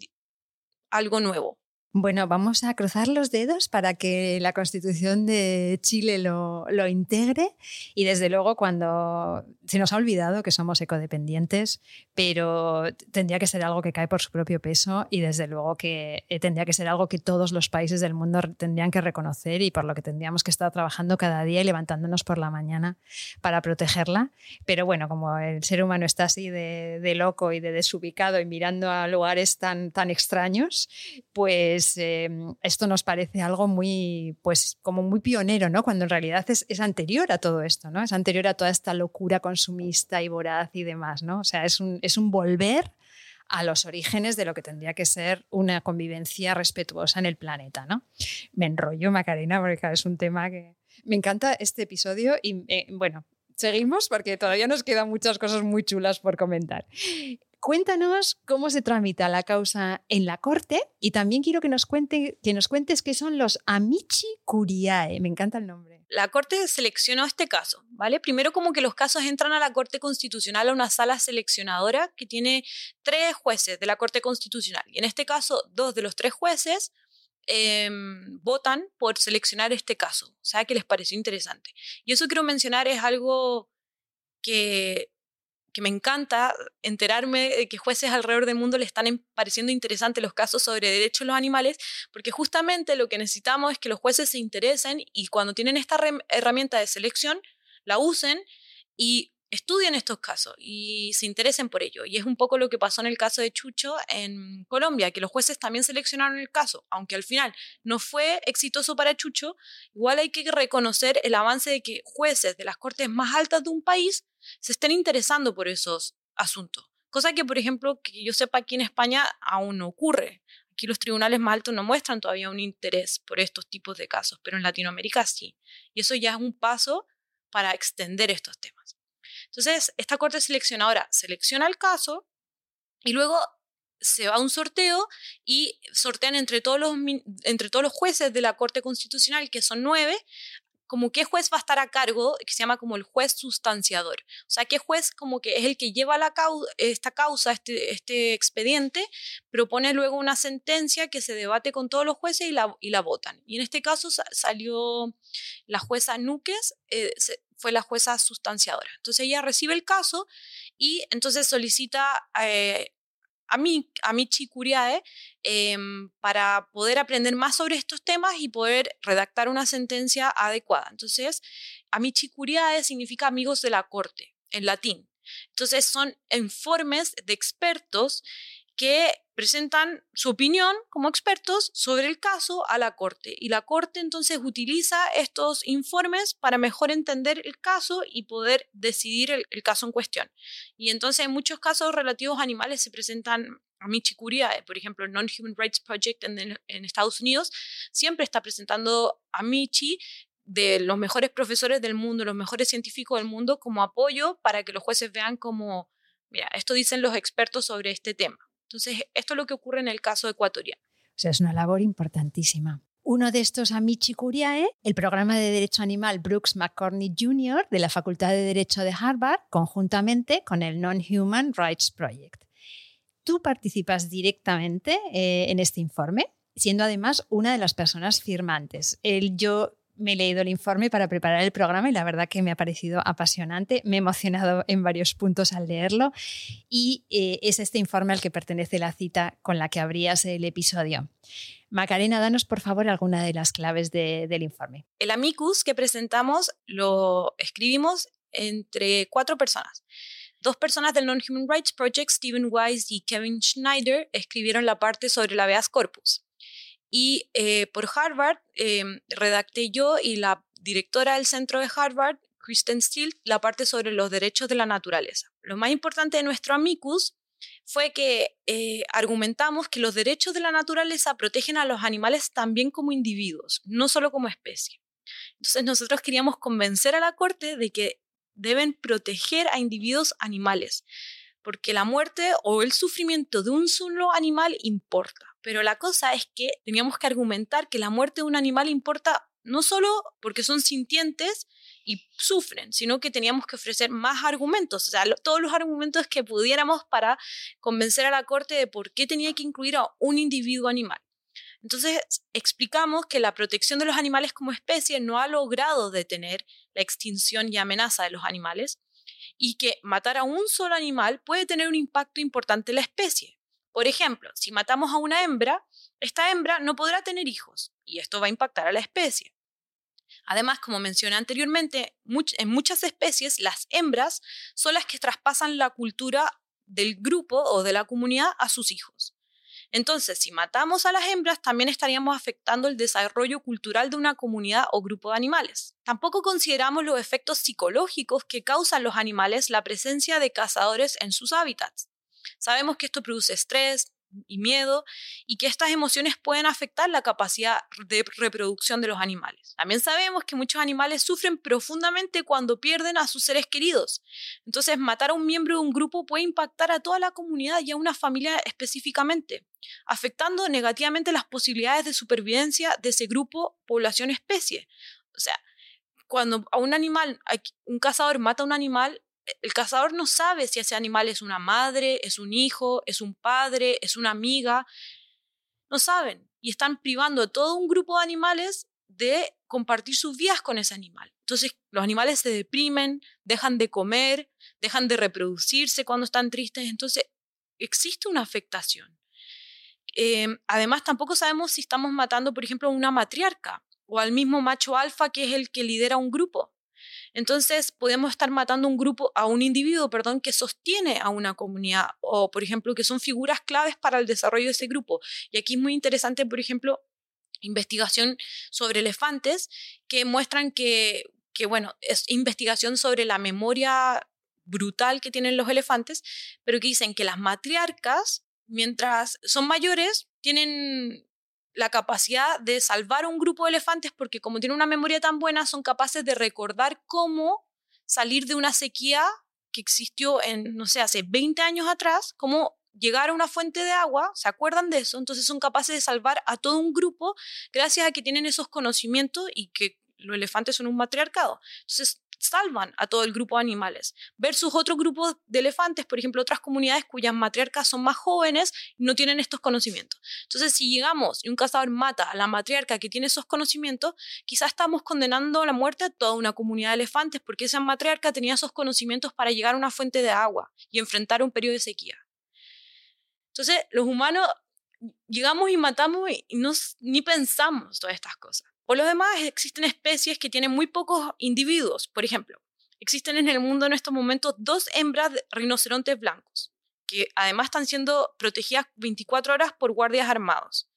algo nuevo. Bueno, vamos a cruzar los dedos para que la Constitución de Chile lo, integre y desde luego cuando se nos ha olvidado que somos ecodependientes, pero tendría que ser algo que cae por su propio peso y desde luego que eh, tendría que ser algo que todos los países del mundo tendrían que reconocer y por lo que tendríamos que estar trabajando cada día y levantándonos por la mañana para protegerla. Pero bueno, como el ser humano está así de, loco y de desubicado y mirando a lugares tan, tan extraños, pues em, esto nos parece algo muy, pues como muy pionero, ¿no? Cuando en realidad es, es, anterior a todo esto, ¿no? Es anterior a toda esta locura consumista y voraz y demás, ¿no? O sea, es un, es un volver a los orígenes de lo que tendría que ser una convivencia respetuosa en el planeta, ¿no? Me enrollo, Macarena, porque es un tema que... Me encanta este episodio y, eh, bueno, seguimos porque todavía nos quedan muchas cosas muy chulas por comentar. Cuéntanos cómo se tramita la causa en la corte y también quiero que nos, cuente, que nos cuentes qué son los Amici Curiae. Me encanta el nombre. La corte seleccionó este caso, ¿vale? Primero como que los casos entran a la corte constitucional a una sala seleccionadora que tiene tres jueces de la corte constitucional y en este caso dos de los tres jueces em, votan por seleccionar este caso, o sea que les pareció interesante. Y eso quiero mencionar es algo que que me encanta enterarme de que jueces alrededor del mundo le están pareciendo interesantes los casos sobre derechos de los animales, porque justamente lo que necesitamos es que los jueces se interesen y cuando tienen esta herramienta de selección, la usen y estudien estos casos y se interesen por ello. Y es un poco lo que pasó en el caso de Chucho en Colombia, que los jueces también seleccionaron el caso, aunque al final no fue exitoso para Chucho, igual hay que reconocer el avance de que jueces de las cortes más altas de un país se estén interesando por esos asuntos. Cosa que, por ejemplo, que yo sepa aquí en España aún no ocurre. Aquí los tribunales más altos no muestran todavía un interés por estos tipos de casos, pero en Latinoamérica sí. Y eso ya es un paso para extender estos temas. Entonces, esta corte seleccionadora selecciona el caso y luego se va a un sorteo y sortean entre todos los, entre todos los jueces de la Corte Constitucional, que son nueve, como qué juez va a estar a cargo, que se llama como el juez sustanciador. O sea, qué juez como que es el que lleva la esta causa, este, este expediente, propone luego una sentencia que se debate con todos los jueces y la, votan. Y en este caso salió la jueza Núquez, eh, fue la jueza sustanciadora. Entonces ella recibe el caso y entonces solicita eh, a mí, a Michi Curiae, em, para poder aprender más sobre estos temas y poder redactar una sentencia adecuada. Entonces, Amici Curiae significa amigos de la corte, en latín. Entonces, son informes de expertos que presentan su opinión como expertos sobre el caso a la Corte. Y la Corte entonces utiliza estos informes para mejor entender el caso y poder decidir el, caso en cuestión. Y entonces en muchos casos relativos a animales se presentan a Michi Curia, por ejemplo, el Non-Human Rights Project en, Estados Unidos, siempre está presentando a Michi de los mejores profesores del mundo, los mejores científicos del mundo como apoyo para que los jueces vean como, mira, esto dicen los expertos sobre este tema. Entonces, esto es lo que ocurre en el caso ecuatoriano. O sea, es una labor importantísima. Uno de estos Amici Curiae, el programa de Derecho Animal Brooks McCorney Jr. de la Facultad de Derecho de Harvard, conjuntamente con el Non-Human Rights Project. Tú participas directamente eh, en este informe, siendo además una de las personas firmantes. El, yo me he leído el informe para preparar el programa y la verdad que me ha parecido apasionante. Me he emocionado en varios puntos al leerlo y eh, es este informe al que pertenece la cita con la que abrías el episodio. Macarena, danos por favor alguna de las claves del informe. El amicus que presentamos lo escribimos entre cuatro personas. Dos personas del Non-Human Rights Project, Stephen Wise y Kevin Schneider, escribieron la parte sobre la habeas corpus. Y eh, por Harvard em, redacté yo y la directora del centro de Harvard, Kristen Steele, la parte sobre los derechos de la naturaleza. Lo más importante de nuestro amicus fue que eh, argumentamos que los derechos de la naturaleza protegen a los animales también como individuos, no solo como especie. Entonces nosotros queríamos convencer a la Corte de que deben proteger a individuos animales, porque la muerte o el sufrimiento de un solo animal importa. Pero la cosa es que teníamos que argumentar que la muerte de un animal importa no solo porque son sintientes y sufren, sino que teníamos que ofrecer más argumentos, o sea, todos los argumentos que pudiéramos para convencer a la Corte de por qué tenía que incluir a un individuo animal. Entonces explicamos que la protección de los animales como especie no ha logrado detener la extinción y amenaza de los animales y que matar a un solo animal puede tener un impacto importante en la especie. Por ejemplo, si matamos a una hembra, esta hembra no podrá tener hijos y esto va a impactar a la especie. Además, como mencioné anteriormente, en muchas especies las hembras son las que traspasan la cultura del grupo o de la comunidad a sus hijos. Entonces, si matamos a las hembras, también estaríamos afectando el desarrollo cultural de una comunidad o grupo de animales. Tampoco consideramos los efectos psicológicos que causan los animales la presencia de cazadores en sus hábitats. Sabemos que esto produce estrés y miedo y que estas emociones pueden afectar la capacidad de reproducción de los animales. También sabemos que muchos animales sufren profundamente cuando pierden a sus seres queridos. Entonces, matar a un miembro de un grupo puede impactar a toda la comunidad y a una familia específicamente, afectando negativamente las posibilidades de supervivencia de ese grupo, población, especie. O sea, cuando a un animal, un cazador mata a un animal, el cazador no sabe si ese animal es una madre, es un hijo, es un padre, es una amiga. No saben. Y están privando a todo un grupo de animales de compartir sus vidas con ese animal. Entonces los animales se deprimen, dejan de comer, dejan de reproducirse cuando están tristes. Entonces existe una afectación. Em, además, tampoco sabemos si estamos matando, por ejemplo, a una matriarca o al mismo macho alfa que es el que lidera un grupo. Entonces, podemos estar matando un grupo, a un individuo, perdón, que sostiene a una comunidad o, por ejemplo, que son figuras claves para el desarrollo de ese grupo. Y aquí es muy interesante, por ejemplo, investigación sobre elefantes que muestran que, que bueno, es investigación sobre la memoria brutal que tienen los elefantes, pero que dicen que las matriarcas, mientras son mayores, tienen la capacidad de salvar un grupo de elefantes porque como tienen una memoria tan buena son capaces de recordar cómo salir de una sequía que existió en, no sé, hace 20 años atrás, cómo llegar a una fuente de agua, se acuerdan de eso, entonces son capaces de salvar a todo un grupo gracias a que tienen esos conocimientos y que los elefantes son un matriarcado. Salvan a todo el grupo de animales, versus otro grupo de elefantes, por ejemplo, otras comunidades cuyas matriarcas son más jóvenes y no tienen estos conocimientos. Entonces, si llegamos y un cazador mata a la matriarca que tiene esos conocimientos, quizás estamos condenando a la muerte a toda una comunidad de elefantes porque esa matriarca tenía esos conocimientos para llegar a una fuente de agua y enfrentar un periodo de sequía. Entonces, los humanos llegamos y matamos y no, ni pensamos todas estas cosas. Por lo demás, existen especies que tienen muy pocos individuos. Por ejemplo, existen en el mundo en estos momentos dos hembras de rinocerontes blancos, que además están siendo protegidas 24 horas por guardias armados.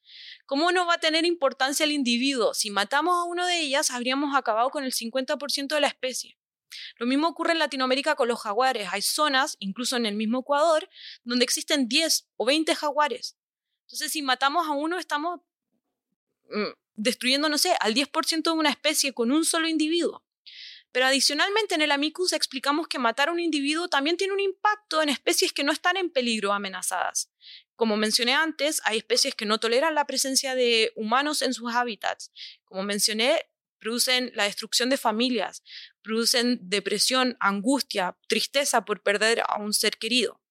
¿Cómo no va a tener importancia el individuo? Si matamos a uno de ellas, habríamos acabado con el 50% de la especie. Lo mismo ocurre en Latinoamérica con los jaguares. Hay zonas, incluso en el mismo Ecuador, donde existen 10 o 20 jaguares. Entonces, si matamos a uno, estamos mm, destruyendo, no sé, al 10% de una especie con un solo individuo. Pero adicionalmente en el amicus explicamos que matar a un individuo también tiene un impacto en especies que no están en peligro o amenazadas. Como mencioné antes, hay especies que no toleran la presencia de humanos en sus hábitats. Como mencioné, producen la destrucción de familias, producen depresión, angustia, tristeza por perder a un ser querido.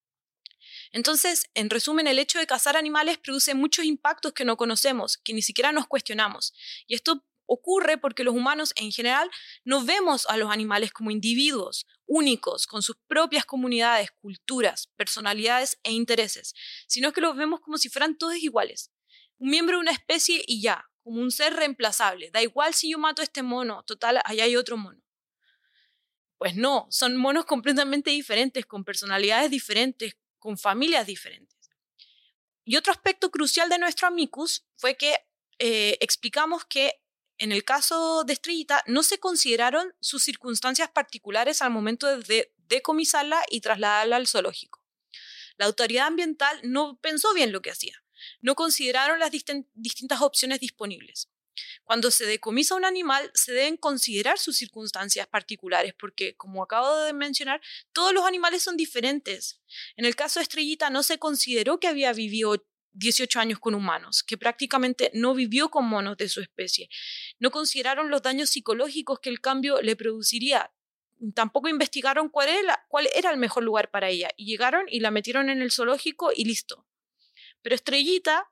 Entonces, en resumen, el hecho de cazar animales produce muchos impactos que no conocemos, que ni siquiera nos cuestionamos. Y esto ocurre porque los humanos en general no vemos a los animales como individuos únicos, con sus propias comunidades, culturas, personalidades e intereses, sino que los vemos como si fueran todos iguales. Un miembro de una especie y ya, como un ser reemplazable. Da igual si yo mato a este mono, total, allá hay otro mono. Pues no, son monos [laughs] completamente diferentes, con personalidades diferentes, con familias diferentes. Y otro aspecto crucial de nuestro amicus fue que eh, explicamos que en el caso de Estrellita no se consideraron sus circunstancias particulares al momento de decomisarla y trasladarla al zoológico. La autoridad ambiental no pensó bien lo que hacía, no consideraron las distintas opciones disponibles. Cuando se decomisa un animal, se deben considerar sus circunstancias particulares, porque, como acabo de mencionar, todos los animales son diferentes. En el caso de Estrellita, no se consideró que había vivido 18 años con humanos, que prácticamente no vivió con monos de su especie. No consideraron los daños psicológicos que el cambio le produciría. Tampoco investigaron cuál era, cuál era el mejor lugar para ella. Y llegaron y la metieron en el zoológico y listo. Pero Estrellita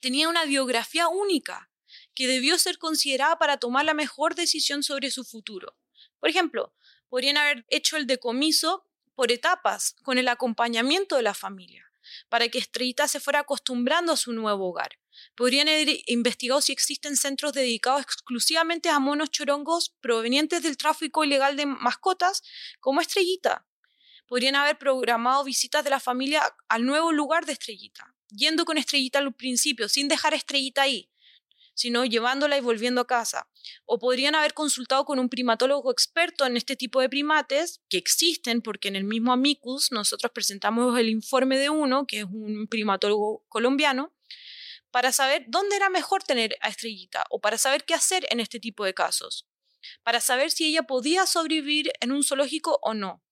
tenía una biografía única que debió ser considerada para tomar la mejor decisión sobre su futuro. Por ejemplo, podrían haber hecho el decomiso por etapas, con el acompañamiento de la familia, para que Estrellita se fuera acostumbrando a su nuevo hogar. Podrían haber investigado si existen centros dedicados exclusivamente a monos chorongos provenientes del tráfico ilegal de mascotas, como Estrellita. Podrían haber programado visitas de la familia al nuevo lugar de Estrellita, yendo con Estrellita al principio, sin dejar Estrellita ahí, sino llevándola y volviendo a casa. O podrían haber consultado con un primatólogo experto en este tipo de primates, que existen porque en el mismo Amicus nosotros presentamos el informe de uno, que es un primatólogo colombiano, para saber dónde era mejor tener a Estrellita o para saber qué hacer en este tipo de casos, para saber si ella podía sobrevivir en un zoológico o no.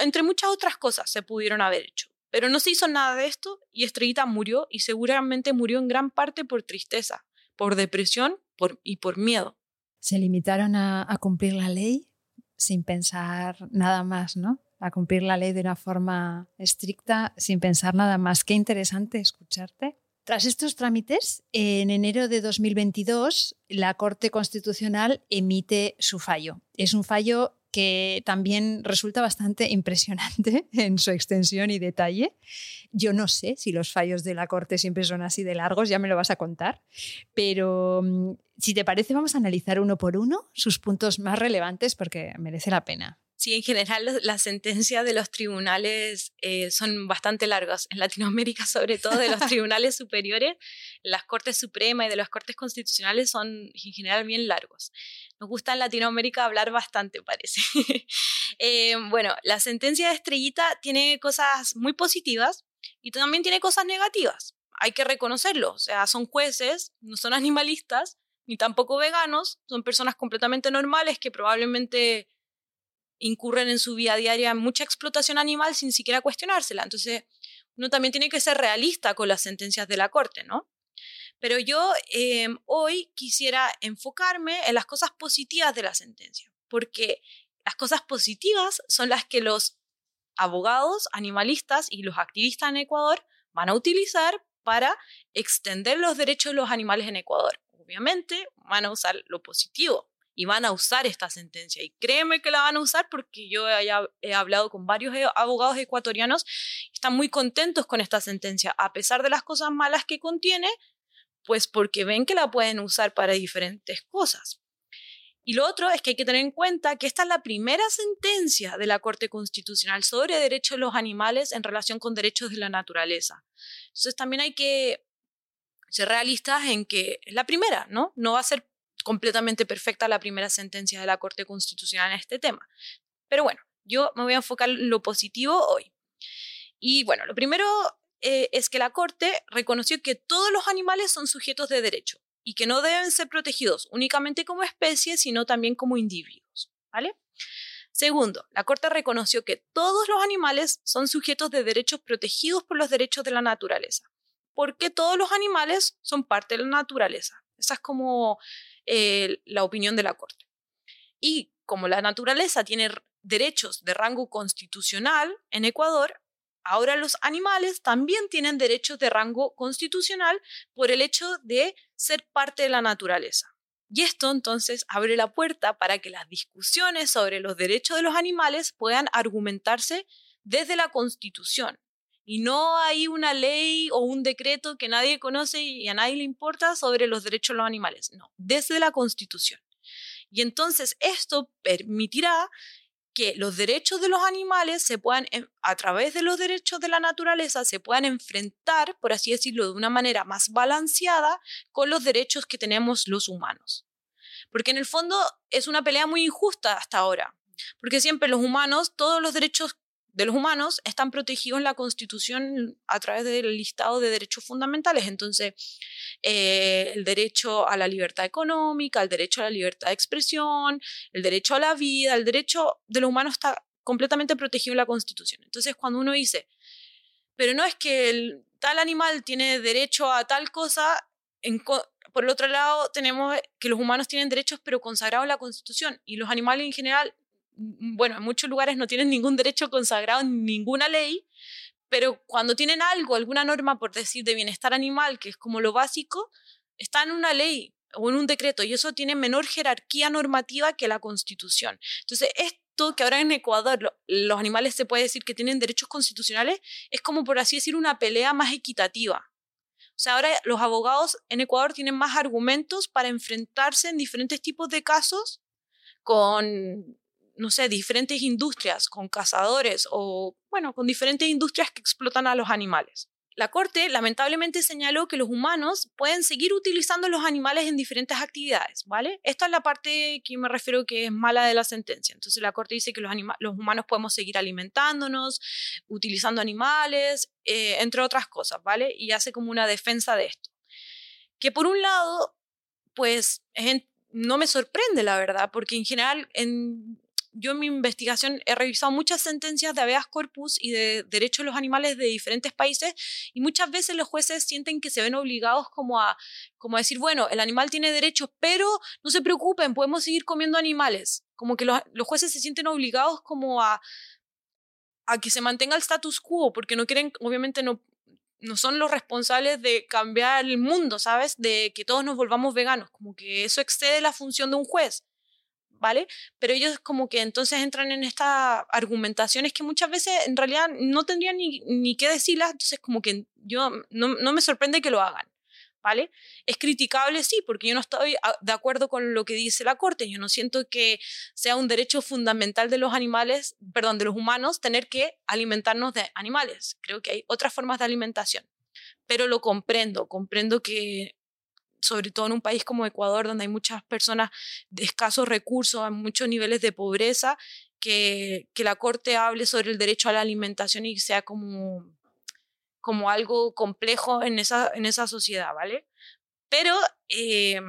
Entre muchas otras cosas se pudieron haber hecho. Pero no se hizo nada de esto y Estrellita murió y seguramente murió en gran parte por tristeza por depresión y por miedo. Se limitaron a, a cumplir la ley sin pensar nada más, ¿no? A cumplir la ley de una forma estricta, sin pensar nada más. Qué interesante escucharte. Tras estos trámites, en enero de 2022, la Corte Constitucional emite su fallo. Es un fallo que también resulta bastante impresionante [laughs] en su extensión y detalle. Yo no sé si los fallos de la Corte siempre son así de largos, ya me lo vas a contar, pero mm, si te parece vamos a analizar uno por uno sus puntos más relevantes porque merece la pena. Sí, en general las sentencias de los tribunales eh, son bastante largas. En Latinoamérica, sobre todo de los [laughs] tribunales superiores, las Cortes Supremas y de las Cortes Constitucionales son en general bien largos. Nos gusta en Latinoamérica hablar bastante, parece. [laughs] Eh, bueno, la sentencia de Estrellita tiene cosas muy positivas y también tiene cosas negativas. Hay que reconocerlo. O sea, son jueces, no son [laughs] animalistas, ni tampoco veganos, son personas completamente normales que probablemente incurren en su vida diaria mucha explotación animal sin siquiera cuestionársela. Entonces, uno también tiene que ser realista con las sentencias de la Corte, ¿no? Pero yo em, hoy quisiera enfocarme en las cosas positivas de la sentencia, porque las cosas positivas son las que los abogados animalistas y los activistas en Ecuador van a utilizar para extender los derechos de los animales en Ecuador. Obviamente van a usar lo positivo y van a usar esta sentencia. Y créeme que la van a usar porque yo he hablado con varios e, abogados ecuatorianos están muy contentos con esta sentencia, a pesar de las cosas malas que contiene, pues porque ven que la pueden usar para diferentes cosas. Y lo otro es que hay que tener en cuenta que esta es la primera sentencia de la Corte Constitucional sobre derechos de los animales en relación con derechos de la naturaleza. Entonces también hay que ser realistas en que es la primera, ¿no? No va a ser completamente perfecta la primera sentencia de la Corte Constitucional en este tema. Pero bueno, yo me voy a enfocar en lo positivo hoy. Y bueno, lo primero eh, es que la Corte reconoció que todos los animales son sujetos de derecho y que no deben ser protegidos únicamente como especies, sino también como individuos. ¿vale? Segundo, la Corte reconoció que todos los animales son sujetos de derechos protegidos por los derechos de la naturaleza, porque todos los animales son parte de la naturaleza. Esa es como la opinión de la Corte. Y como la naturaleza tiene derechos de rango constitucional en Ecuador, Ahora los animales también tienen derechos de rango constitucional por el hecho de ser parte de la naturaleza. Y esto entonces abre la puerta para que las discusiones sobre los derechos de los animales puedan argumentarse desde la Constitución. Y no hay una ley o un decreto que nadie conoce y a nadie le importa sobre los derechos de los animales. No, desde la Constitución. Y entonces esto permitirá que los derechos de los animales se puedan, a través de los derechos de la naturaleza, se puedan enfrentar, por así decirlo, de una manera más balanceada con los derechos que tenemos los humanos. Porque en el fondo es una pelea muy injusta hasta ahora, porque siempre los humanos, todos los derechos de los humanos están protegidos en la Constitución a través del listado de derechos fundamentales. Entonces, eh, el derecho a la libertad económica, el derecho a la libertad de expresión, el derecho a la vida, el derecho de los humanos está completamente protegido en la Constitución. Entonces, cuando uno dice, pero no es que el, tal animal tiene derecho a tal cosa, por el otro lado tenemos que los humanos tienen derechos pero consagrados en la Constitución y los animales en general bueno, en muchos lugares no tienen ningún derecho consagrado en ninguna ley, pero cuando tienen algo, alguna norma, por decir, de bienestar animal, que es como lo básico, está en una ley o en un decreto y eso tiene menor jerarquía normativa que la Constitución. Entonces, esto que ahora en Ecuador los animales se puede decir que tienen derechos constitucionales, es como, por así decir, una pelea más equitativa. O sea, ahora los abogados en Ecuador tienen más argumentos para enfrentarse en diferentes tipos de casos con no sé, diferentes industrias con cazadores o, bueno, con diferentes industrias que explotan a los animales. La Corte lamentablemente señaló que los humanos pueden seguir utilizando los animales en diferentes actividades, ¿vale? Esta es la parte que me refiero que es mala de la sentencia. Entonces la Corte dice que los, los humanos podemos seguir alimentándonos, utilizando animales, eh, entre otras cosas, ¿vale? Y hace como una defensa de esto. Que por un lado, pues no me sorprende la verdad, porque en general en yo en mi investigación he revisado muchas sentencias de habeas corpus y de derechos de los animales de diferentes países y muchas veces los jueces sienten que se ven obligados como a, como a decir, bueno, el animal tiene derechos, pero no se preocupen, podemos seguir comiendo animales. Como que los, los jueces se sienten obligados como a, a que se mantenga el status quo, porque no quieren, obviamente no, no son los responsables de cambiar el mundo, ¿sabes? De que todos nos volvamos veganos, como que eso excede la función de un juez. ¿Vale? Pero ellos como que entonces entran en estas argumentaciones que muchas veces en realidad no tendrían ni, ni qué decirlas, entonces como que yo no, no me sorprende que lo hagan. ¿Vale? Es criticable, sí, porque yo no estoy de acuerdo con lo que dice la Corte. Yo no siento que sea un derecho fundamental de los animales, perdón, de los humanos, tener que alimentarnos de animales. Creo que hay otras formas de alimentación. Pero lo comprendo, comprendo que sobre todo en un país como Ecuador, donde hay muchas personas de escasos recursos, hay muchos niveles de pobreza, que, que la Corte hable sobre el derecho a la alimentación y sea como, como algo complejo en esa, en esa sociedad, ¿vale? Pero, em,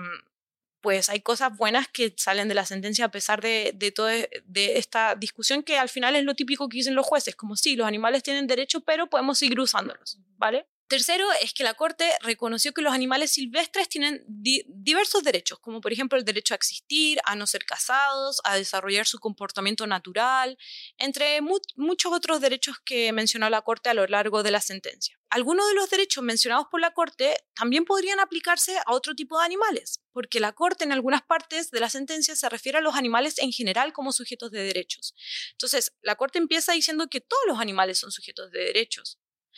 pues hay cosas buenas que salen de la sentencia a pesar de, de toda de esta discusión que al final es lo típico que dicen los jueces, como sí, los animales tienen derecho, pero podemos seguir usándolos, ¿vale? Tercero es que la Corte reconoció que los animales silvestres tienen diversos derechos, como por ejemplo el derecho a existir, a no ser cazados, a desarrollar su comportamiento natural, entre muchos otros derechos que mencionó la Corte a lo largo de la sentencia. Algunos de los derechos mencionados por la Corte también podrían aplicarse a otro tipo de animales, porque la Corte en algunas partes de la sentencia se refiere a los animales en general como sujetos de derechos. Entonces, la Corte empieza diciendo que todos los animales son sujetos de derechos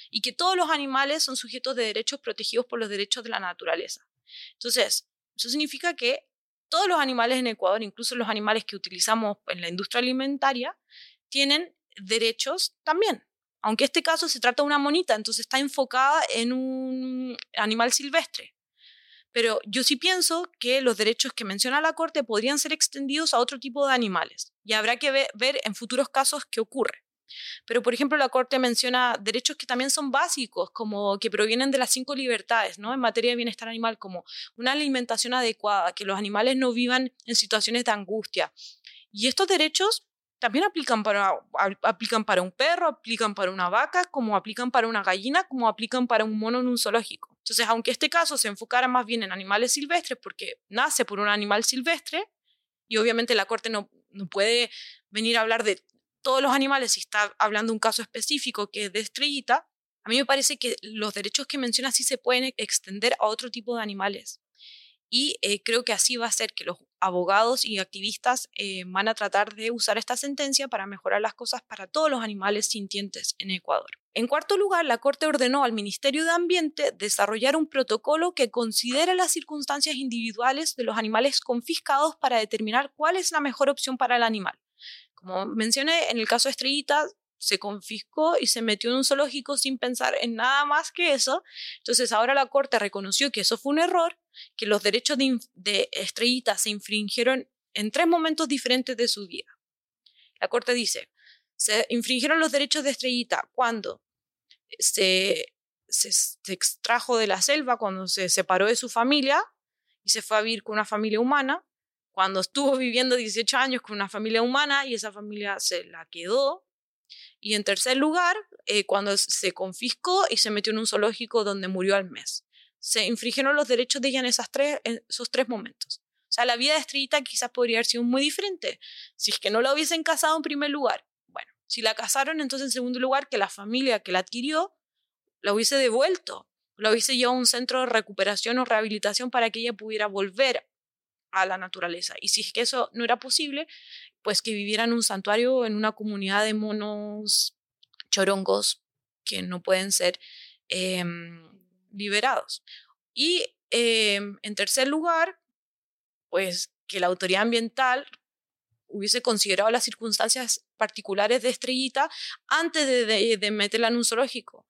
y que todos los animales son sujetos de derechos protegidos por los derechos de la naturaleza. Entonces, eso significa que todos los animales en Ecuador, incluso los animales que utilizamos en la industria alimentaria, tienen derechos también. Aunque este caso se trata de una monita, entonces está enfocada en un animal silvestre. Pero yo sí pienso que los derechos que menciona la Corte podrían ser extendidos a otro tipo de animales. Y habrá que ver en futuros casos qué ocurre. Pero, por ejemplo, la Corte menciona derechos que también son básicos, como que provienen de las cinco libertades, ¿no? En materia de bienestar animal, como una alimentación adecuada, que los animales no vivan en situaciones de angustia. Y estos derechos también aplican para, aplican para un perro, aplican para una vaca, como aplican para una gallina, como aplican para un mono en un zoológico. Entonces, aunque este caso se enfocara más bien en animales silvestres, porque nace por un animal silvestre, y obviamente la Corte no, no puede venir a hablar de todos los animales, si está hablando un caso específico que es de estrellita, a mí me parece que los derechos que menciona sí se pueden extender a otro tipo de animales. Y eh, creo que así va a ser que los abogados y activistas eh, van a tratar de usar esta sentencia para mejorar las cosas para todos los animales sintientes en Ecuador. En cuarto lugar, la Corte ordenó al Ministerio de Ambiente desarrollar un protocolo que considere las circunstancias individuales de los animales confiscados para determinar cuál es la mejor opción para el animal. Como mencioné, en el caso de Estrellita se confiscó y se metió en un zoológico sin pensar en nada más que eso. Entonces ahora la Corte reconoció que eso fue un error, que los derechos de, Estrellita se infringieron en tres momentos diferentes de su vida. La Corte dice, se infringieron los derechos de Estrellita cuando se, se, se, extrajo de la selva, cuando se separó de su familia y se fue a vivir con una familia humana, cuando estuvo viviendo 18 años con una familia humana y esa familia se la quedó. Y en tercer lugar, eh, cuando se confiscó y se metió en un zoológico donde murió al mes. Se infringieron los derechos de ella en, esos tres momentos. O sea, la vida de Estrellita quizás podría haber sido muy diferente si es que no la hubiesen casado en primer lugar. Bueno, si la casaron, entonces en segundo lugar, que la familia que la adquirió la hubiese devuelto, la hubiese llevado a un centro de recuperación o rehabilitación para que ella pudiera volver a la naturaleza. Y si es que eso no era posible, pues que viviera en un santuario, en una comunidad de monos chorongos que no pueden ser em, liberados. Y em, en tercer lugar, pues que la autoridad ambiental hubiese considerado las circunstancias particulares de Estrellita antes de, de meterla en un zoológico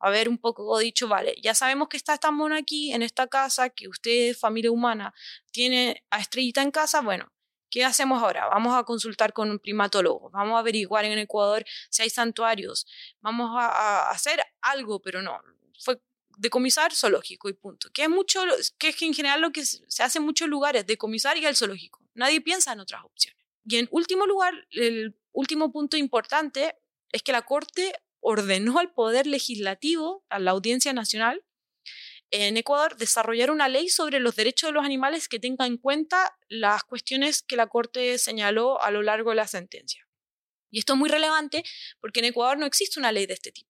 haber un poco dicho, vale, ya sabemos que está esta mona aquí, en esta casa, que usted, familia humana, tiene a Estrellita en casa, bueno, ¿qué hacemos ahora? Vamos a consultar con un primatólogo, vamos a averiguar en Ecuador si hay santuarios, vamos a, hacer algo, pero no, fue decomisar zoológico y punto. Que es mucho, que es en general lo que se hace en muchos lugares, decomisar y el zoológico. Nadie piensa en otras opciones. Y en último lugar, el último punto importante es que la Corte ordenó al Poder Legislativo, a la Audiencia Nacional, en Ecuador desarrollar una ley sobre los derechos de los animales que tenga en cuenta las cuestiones que la Corte señaló a lo largo de la sentencia. Y esto es muy relevante porque en Ecuador no existe una ley de este tipo.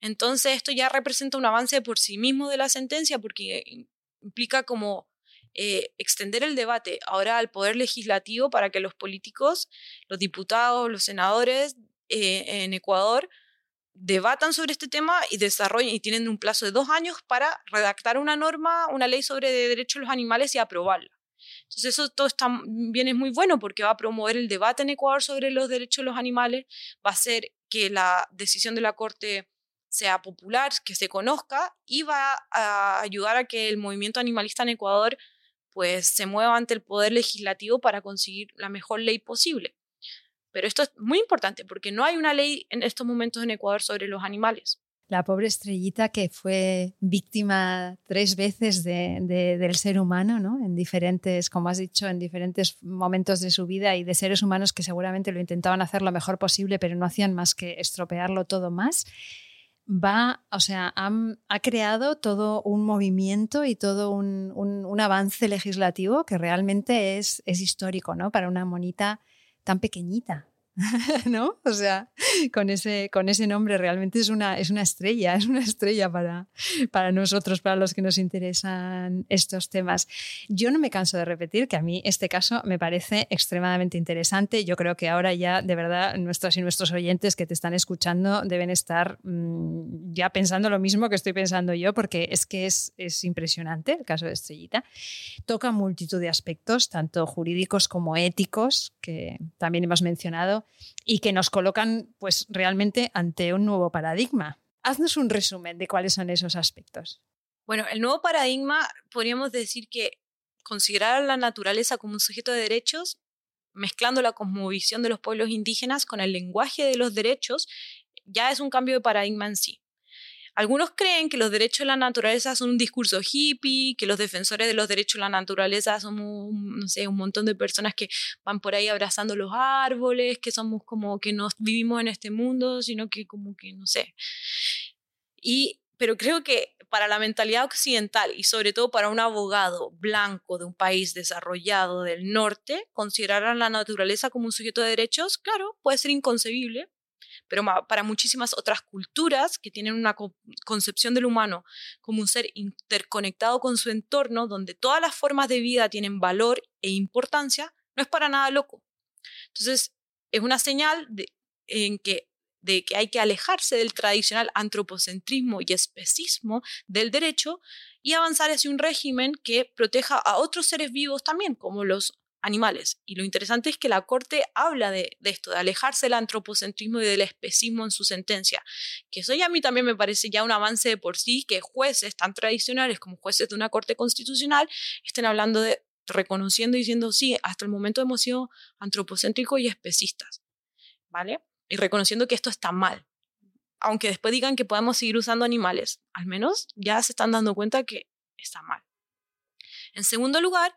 Entonces esto ya representa un avance por sí mismo de la sentencia porque implica como eh, extender el debate ahora al poder legislativo para que los políticos, los diputados, los senadores eh, en Ecuador debatan sobre este tema y desarrollen y tienen un plazo de dos años para redactar una norma, una ley sobre derechos de los animales y aprobarla. Entonces eso todo también es muy bueno porque va a promover el debate en Ecuador sobre los derechos de los animales, va a hacer que la decisión de la Corte sea popular, que se conozca y va a ayudar a que el movimiento animalista en Ecuador pues se mueva ante el poder legislativo para conseguir la mejor ley posible. Pero esto es muy importante porque no hay una ley en estos momentos en Ecuador sobre los animales. La pobre estrellita que fue víctima tres veces del ser humano, ¿no? En diferentes, como has dicho, en diferentes momentos de su vida y de seres humanos que seguramente lo intentaban hacer lo mejor posible, pero no hacían más que estropearlo todo más. va, o sea, ha creado todo un movimiento y todo un, avance legislativo que realmente es, es histórico, ¿no? Para una monita tan pequeñita. [laughs] ¿no? O sea, con ese, con ese nombre realmente es una, es una estrella, [laughs] es una estrella para, para nosotros, para los que nos interesan estos temas. Yo no me canso de repetir que a mí este caso me parece extremadamente interesante. Yo creo que ahora ya, de verdad, nuestros y nuestros oyentes que te están escuchando deben estar mm, ya pensando lo mismo que estoy pensando yo, porque es que es, es impresionante el caso de Estrellita. Toca multitud de aspectos, tanto jurídicos como éticos, que también hemos mencionado y que nos colocan pues realmente ante un nuevo paradigma. Haznos un resumen de cuáles son esos aspectos. Bueno, el nuevo paradigma podríamos decir que considerar a la naturaleza como un sujeto de derechos, mezclando la cosmovisión de los pueblos indígenas con el lenguaje de los derechos, ya es un cambio de paradigma en sí. Algunos creen que los derechos de la naturaleza son un discurso hippie, que los defensores de los derechos de la naturaleza somos, no sé, un montón de personas que van por ahí abrazando los árboles, que somos como que no vivimos en este mundo, sino que como que, no sé. Y, pero creo que para la mentalidad occidental y sobre todo para un abogado blanco de un país desarrollado del norte, considerar a la naturaleza como un sujeto de derechos, claro, puede ser inconcebible, pero para muchísimas otras culturas que tienen una concepción del humano como un ser interconectado con su entorno, donde todas las formas de vida tienen valor e importancia, no es para nada loco. Entonces, es una señal de, en que, de que hay que alejarse del tradicional antropocentrismo y especismo del derecho y avanzar hacia un régimen que proteja a otros seres vivos también, como los animales. Y lo interesante es que la Corte habla de, esto, de alejarse del antropocentrismo y del especismo en su sentencia. Que eso ya a mí también me parece ya un avance de por sí, que jueces tan tradicionales como jueces de una Corte Constitucional estén hablando de, reconociendo y diciendo, sí, hasta el momento hemos sido antropocéntricos y especistas. ¿Vale? Y reconociendo que esto está mal. Aunque después digan que podemos seguir usando animales, al menos ya se están dando cuenta que está mal. En segundo lugar,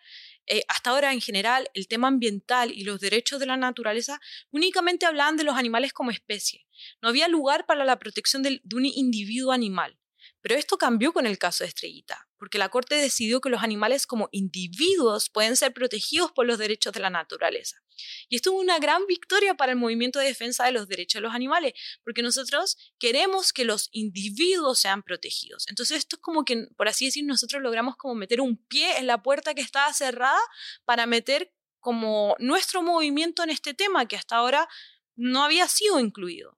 eh, hasta ahora en general el tema ambiental y los derechos de la naturaleza únicamente hablaban de los animales como especie. No había lugar para la protección de un individuo animal. Pero esto cambió con el caso de Estrellita, porque la Corte decidió que los animales como individuos pueden ser protegidos por los derechos de la naturaleza. Y esto es una gran victoria para el movimiento de defensa de los derechos de los animales, porque nosotros queremos que los individuos sean protegidos. Entonces esto es como que, por así decir, nosotros logramos como meter un pie en la puerta que estaba cerrada para meter como nuestro movimiento en este tema que hasta ahora no había sido incluido.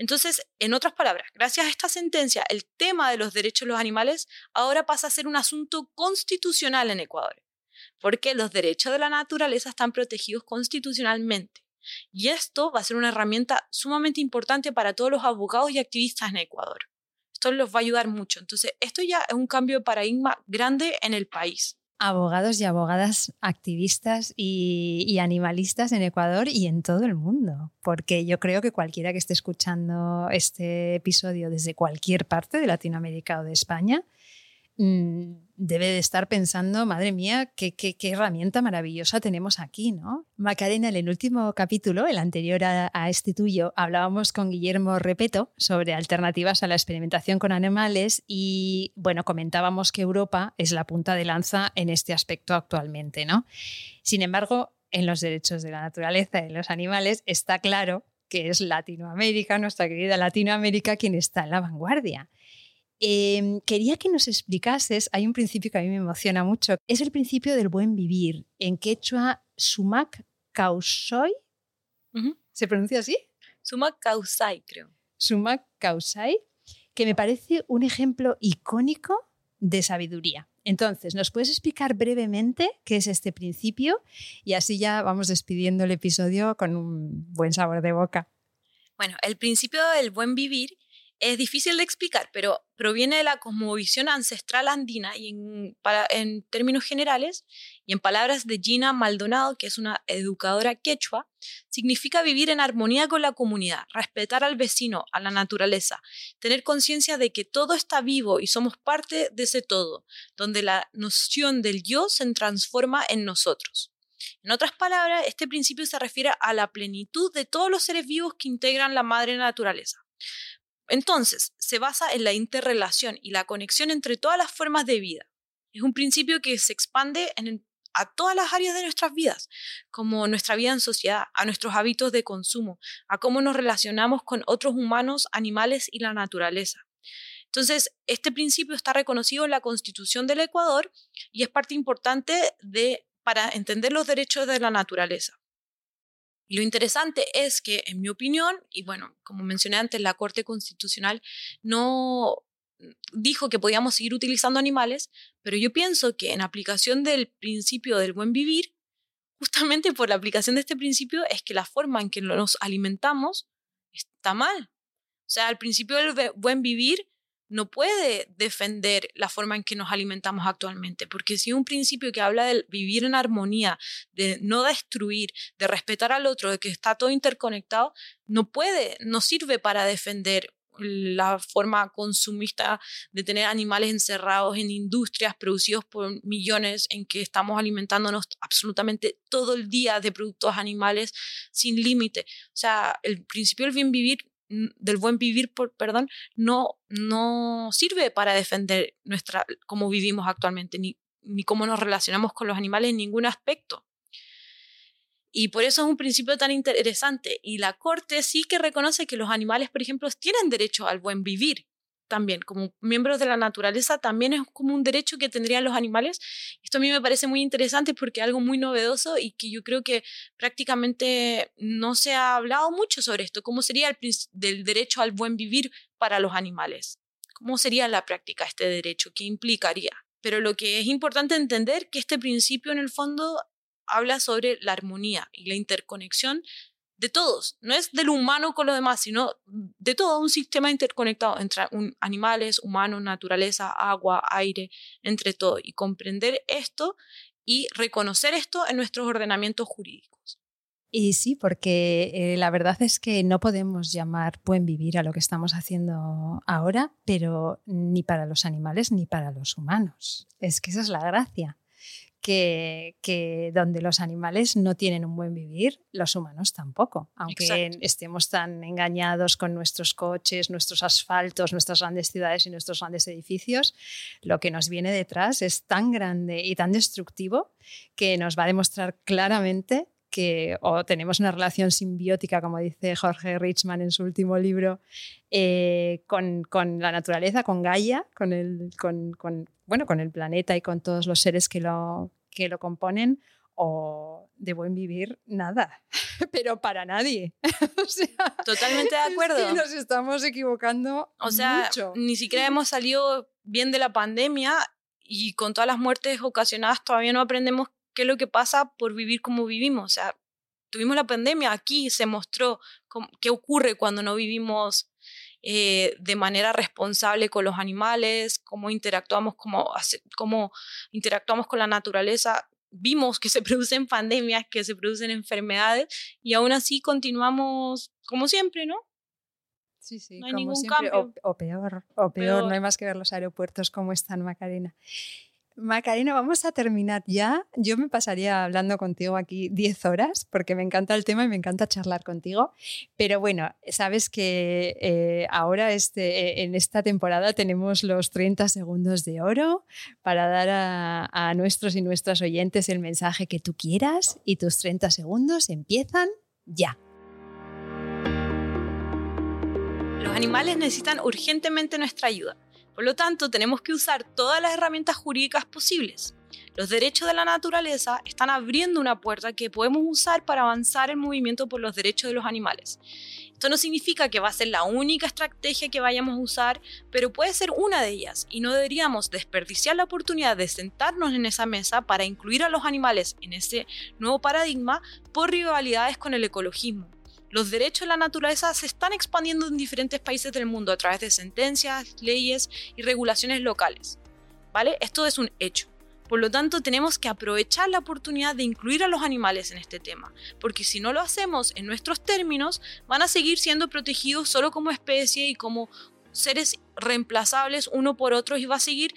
Entonces, en otras palabras, gracias a esta sentencia, el tema de los derechos de los animales ahora pasa a ser un asunto constitucional en Ecuador, porque los derechos de la naturaleza están protegidos constitucionalmente. Y esto va a ser una herramienta sumamente importante para todos los abogados y activistas en Ecuador. Esto los va a ayudar mucho. Entonces, esto ya es un cambio de paradigma grande en el país abogados y abogadas activistas y, animalistas en Ecuador y en todo el mundo, porque yo creo que cualquiera que esté escuchando este episodio desde cualquier parte de Latinoamérica o de España, Mm, debe de estar pensando, madre mía, qué, herramienta maravillosa tenemos aquí, ¿no? Macarena, en el último capítulo, el anterior a, este tuyo, hablábamos con Guillermo Repeto sobre alternativas a la experimentación con animales y, bueno, comentábamos que Europa es la punta de lanza en este aspecto actualmente, ¿no? Sin embargo, en los derechos de la naturaleza y de los animales está claro que es Latinoamérica, nuestra querida Latinoamérica, quien está en la vanguardia. Em, quería que nos explicases, hay un principio que a mí me emociona mucho, es el principio del buen vivir. En quechua, sumac causoi. ¿Se pronuncia así? Sumac causai, creo. Sumac causai, que me parece un ejemplo icónico de sabiduría. Entonces, ¿nos puedes explicar brevemente qué es este principio? Y así ya vamos despidiendo el episodio con un buen sabor de boca. Bueno, el principio del buen vivir es difícil de explicar, pero proviene de la cosmovisión ancestral andina y en, términos generales, y en palabras de Gina Maldonado, que es una educadora quechua, significa vivir en armonía con la comunidad, respetar al vecino, a la naturaleza, tener conciencia de que todo está vivo y somos parte de ese todo, donde la noción del yo se transforma en nosotros. En otras palabras, este principio se refiere a la plenitud de todos los seres vivos que integran la madre naturaleza Entonces, se basa en la interrelación y la conexión entre todas las formas de vida. Es un principio que se expande a todas las áreas de nuestras vidas, como nuestra vida en sociedad, a nuestros hábitos de consumo, a cómo nos relacionamos con otros humanos, animales y la naturaleza. Entonces, este principio está reconocido en la Constitución del Ecuador y es parte importante para entender los derechos de la naturaleza. Y lo interesante es que, en mi opinión, y bueno, como mencioné antes, la Corte Constitucional no dijo que podíamos seguir utilizando animales, pero yo pienso que en aplicación del principio del buen vivir, justamente por la aplicación de este principio es que la forma en que nos alimentamos está mal. O sea, el principio del buen vivir no puede defender la forma en que nos alimentamos actualmente, porque si un principio que habla de vivir en armonía, de no destruir, de respetar al otro, de que está todo interconectado, no puede, no sirve para defender la forma consumista de tener animales encerrados en industrias producidos por millones en que estamos alimentándonos absolutamente todo el día de productos animales sin límite. O sea, el principio del bien vivir del buen vivir, perdón, no, no sirve para defender nuestra, cómo vivimos actualmente, ni, ni cómo nos relacionamos con los animales en ningún aspecto. Y por eso es un principio tan interesante. Y la Corte sí que reconoce que los animales, por ejemplo, tienen derecho al buen vivir también, como miembros de la naturaleza, también es como un derecho que tendrían los animales. Esto a mí me parece muy interesante porque es algo muy novedoso y que yo creo que prácticamente no se ha hablado mucho sobre esto. ¿Cómo sería el del derecho al buen vivir para los animales? ¿Cómo sería la práctica este derecho? ¿Qué implicaría? Pero lo que es importante entender que este principio en el fondo habla sobre la armonía y la interconexión de todos, no es del humano con lo demás, sino de todo un sistema interconectado entre animales, humanos, naturaleza, agua, aire, entre todo, y comprender esto y reconocer esto en nuestros ordenamientos jurídicos. Y sí, porque eh, la verdad es que no podemos llamar buen vivir a lo que estamos haciendo ahora, pero ni para los animales ni para los humanos. Es que esa es la gracia que, donde los animales no tienen un buen vivir, los humanos tampoco. Aunque estemos tan engañados con nuestros coches, nuestros asfaltos, nuestras grandes ciudades y nuestros grandes edificios, lo que nos viene detrás es tan grande y tan destructivo que nos va a demostrar claramente que o tenemos una relación simbiótica, como dice Jorge Richman en su último libro, eh, con, con, la naturaleza, con Gaia, con el, con, con, bueno, con el planeta y con todos los seres que lo, que lo componen, o de buen vivir, nada, [laughs] pero para nadie. [laughs] Totalmente de acuerdo. nos estamos equivocando. O sea, ni siquiera hemos salido bien de la pandemia y con todas las muertes ocasionadas todavía no aprendemos qué es lo que pasa por vivir como vivimos. O sea, tuvimos la pandemia, aquí se mostró qué ocurre cuando no vivimos eh, de manera responsable con los animales, cómo interactuamos, cómo, cómo interactuamos con la naturaleza. Vimos que se [laughs] producen pandemias, que se producen enfermedades y aún así continuamos como siempre, ¿no? Sí, sí, no hay ningún cambio. O, peor, o peor, no hay más que ver los aeropuertos como están, Macarena. Macarena, vamos a terminar ya. Yo me pasaría hablando contigo aquí 10 horas porque me encanta el tema y me encanta charlar contigo. Pero bueno, sabes que eh, ahora este, eh, en esta temporada tenemos los 30 segundos de oro para dar a, a nuestros y nuestras oyentes el mensaje que tú quieras y tus 30 segundos empiezan ya. Los animales necesitan urgentemente nuestra ayuda por lo tanto, tenemos que usar todas las herramientas jurídicas posibles. Los derechos de la naturaleza están abriendo una puerta que podemos usar para avanzar el movimiento por los derechos de los animales. Esto no significa que va a ser la única estrategia que vayamos a usar, pero puede ser una de ellas y no deberíamos desperdiciar la oportunidad de sentarnos en esa mesa para incluir a los animales en ese nuevo paradigma por rivalidades con el ecologismo los derechos de la naturaleza se están expandiendo en diferentes países del mundo a través de sentencias, leyes y regulaciones locales. ¿Vale? Esto es un hecho. Por lo tanto, tenemos que aprovechar la oportunidad de incluir a los animales en este tema, porque si no lo hacemos en nuestros términos, van a seguir siendo protegidos solo como especie y como seres reemplazables uno por otro y va a seguir,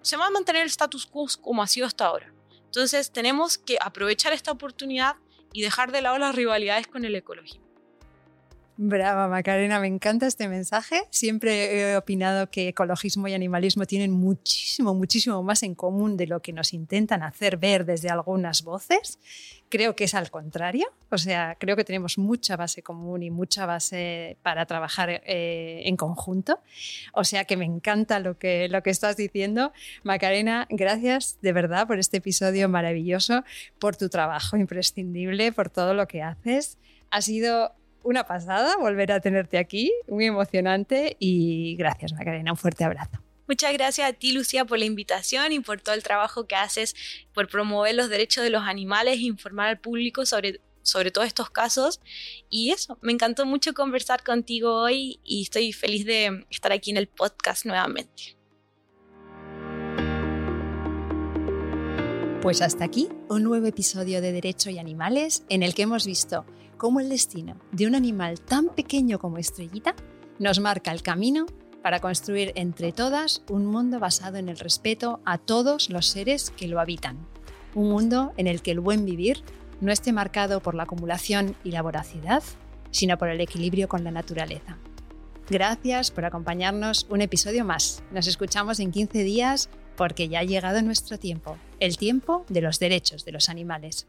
se va a mantener el status quo como ha sido hasta ahora. Entonces, tenemos que aprovechar esta oportunidad y dejar de lado las rivalidades con el ecologismo. Brava, Macarena, me encanta este mensaje. Siempre he opinado que ecologismo y animalismo tienen muchísimo, muchísimo más en común de lo que nos intentan hacer ver desde algunas voces. Creo que es al contrario, o sea, creo que tenemos mucha base común y mucha base para trabajar eh, en conjunto. O sea que me encanta lo que, lo que estás diciendo. Macarena, gracias de verdad por este episodio maravilloso, por tu trabajo imprescindible, por todo lo que haces. Ha sido una pasada volver a tenerte aquí, muy emocionante y gracias Macarena, un fuerte abrazo. Muchas gracias a ti, Lucía, por la invitación y por todo el trabajo que haces por promover los derechos de los animales e informar al público sobre, sobre todos estos casos. Y eso, me encantó mucho conversar contigo hoy y estoy feliz de estar aquí en el podcast nuevamente. Pues hasta aquí un nuevo episodio de Derecho y Animales en el que hemos visto cómo el destino de un animal tan pequeño como Estrellita nos marca el camino para construir entre todas un mundo basado en el respeto a todos los seres que lo habitan. Un mundo en el que el buen vivir no esté marcado por la acumulación y la voracidad, sino por el equilibrio con la naturaleza. Gracias por acompañarnos un episodio más. Nos escuchamos en 15 días porque ya ha llegado nuestro tiempo, el tiempo de los derechos de los animales.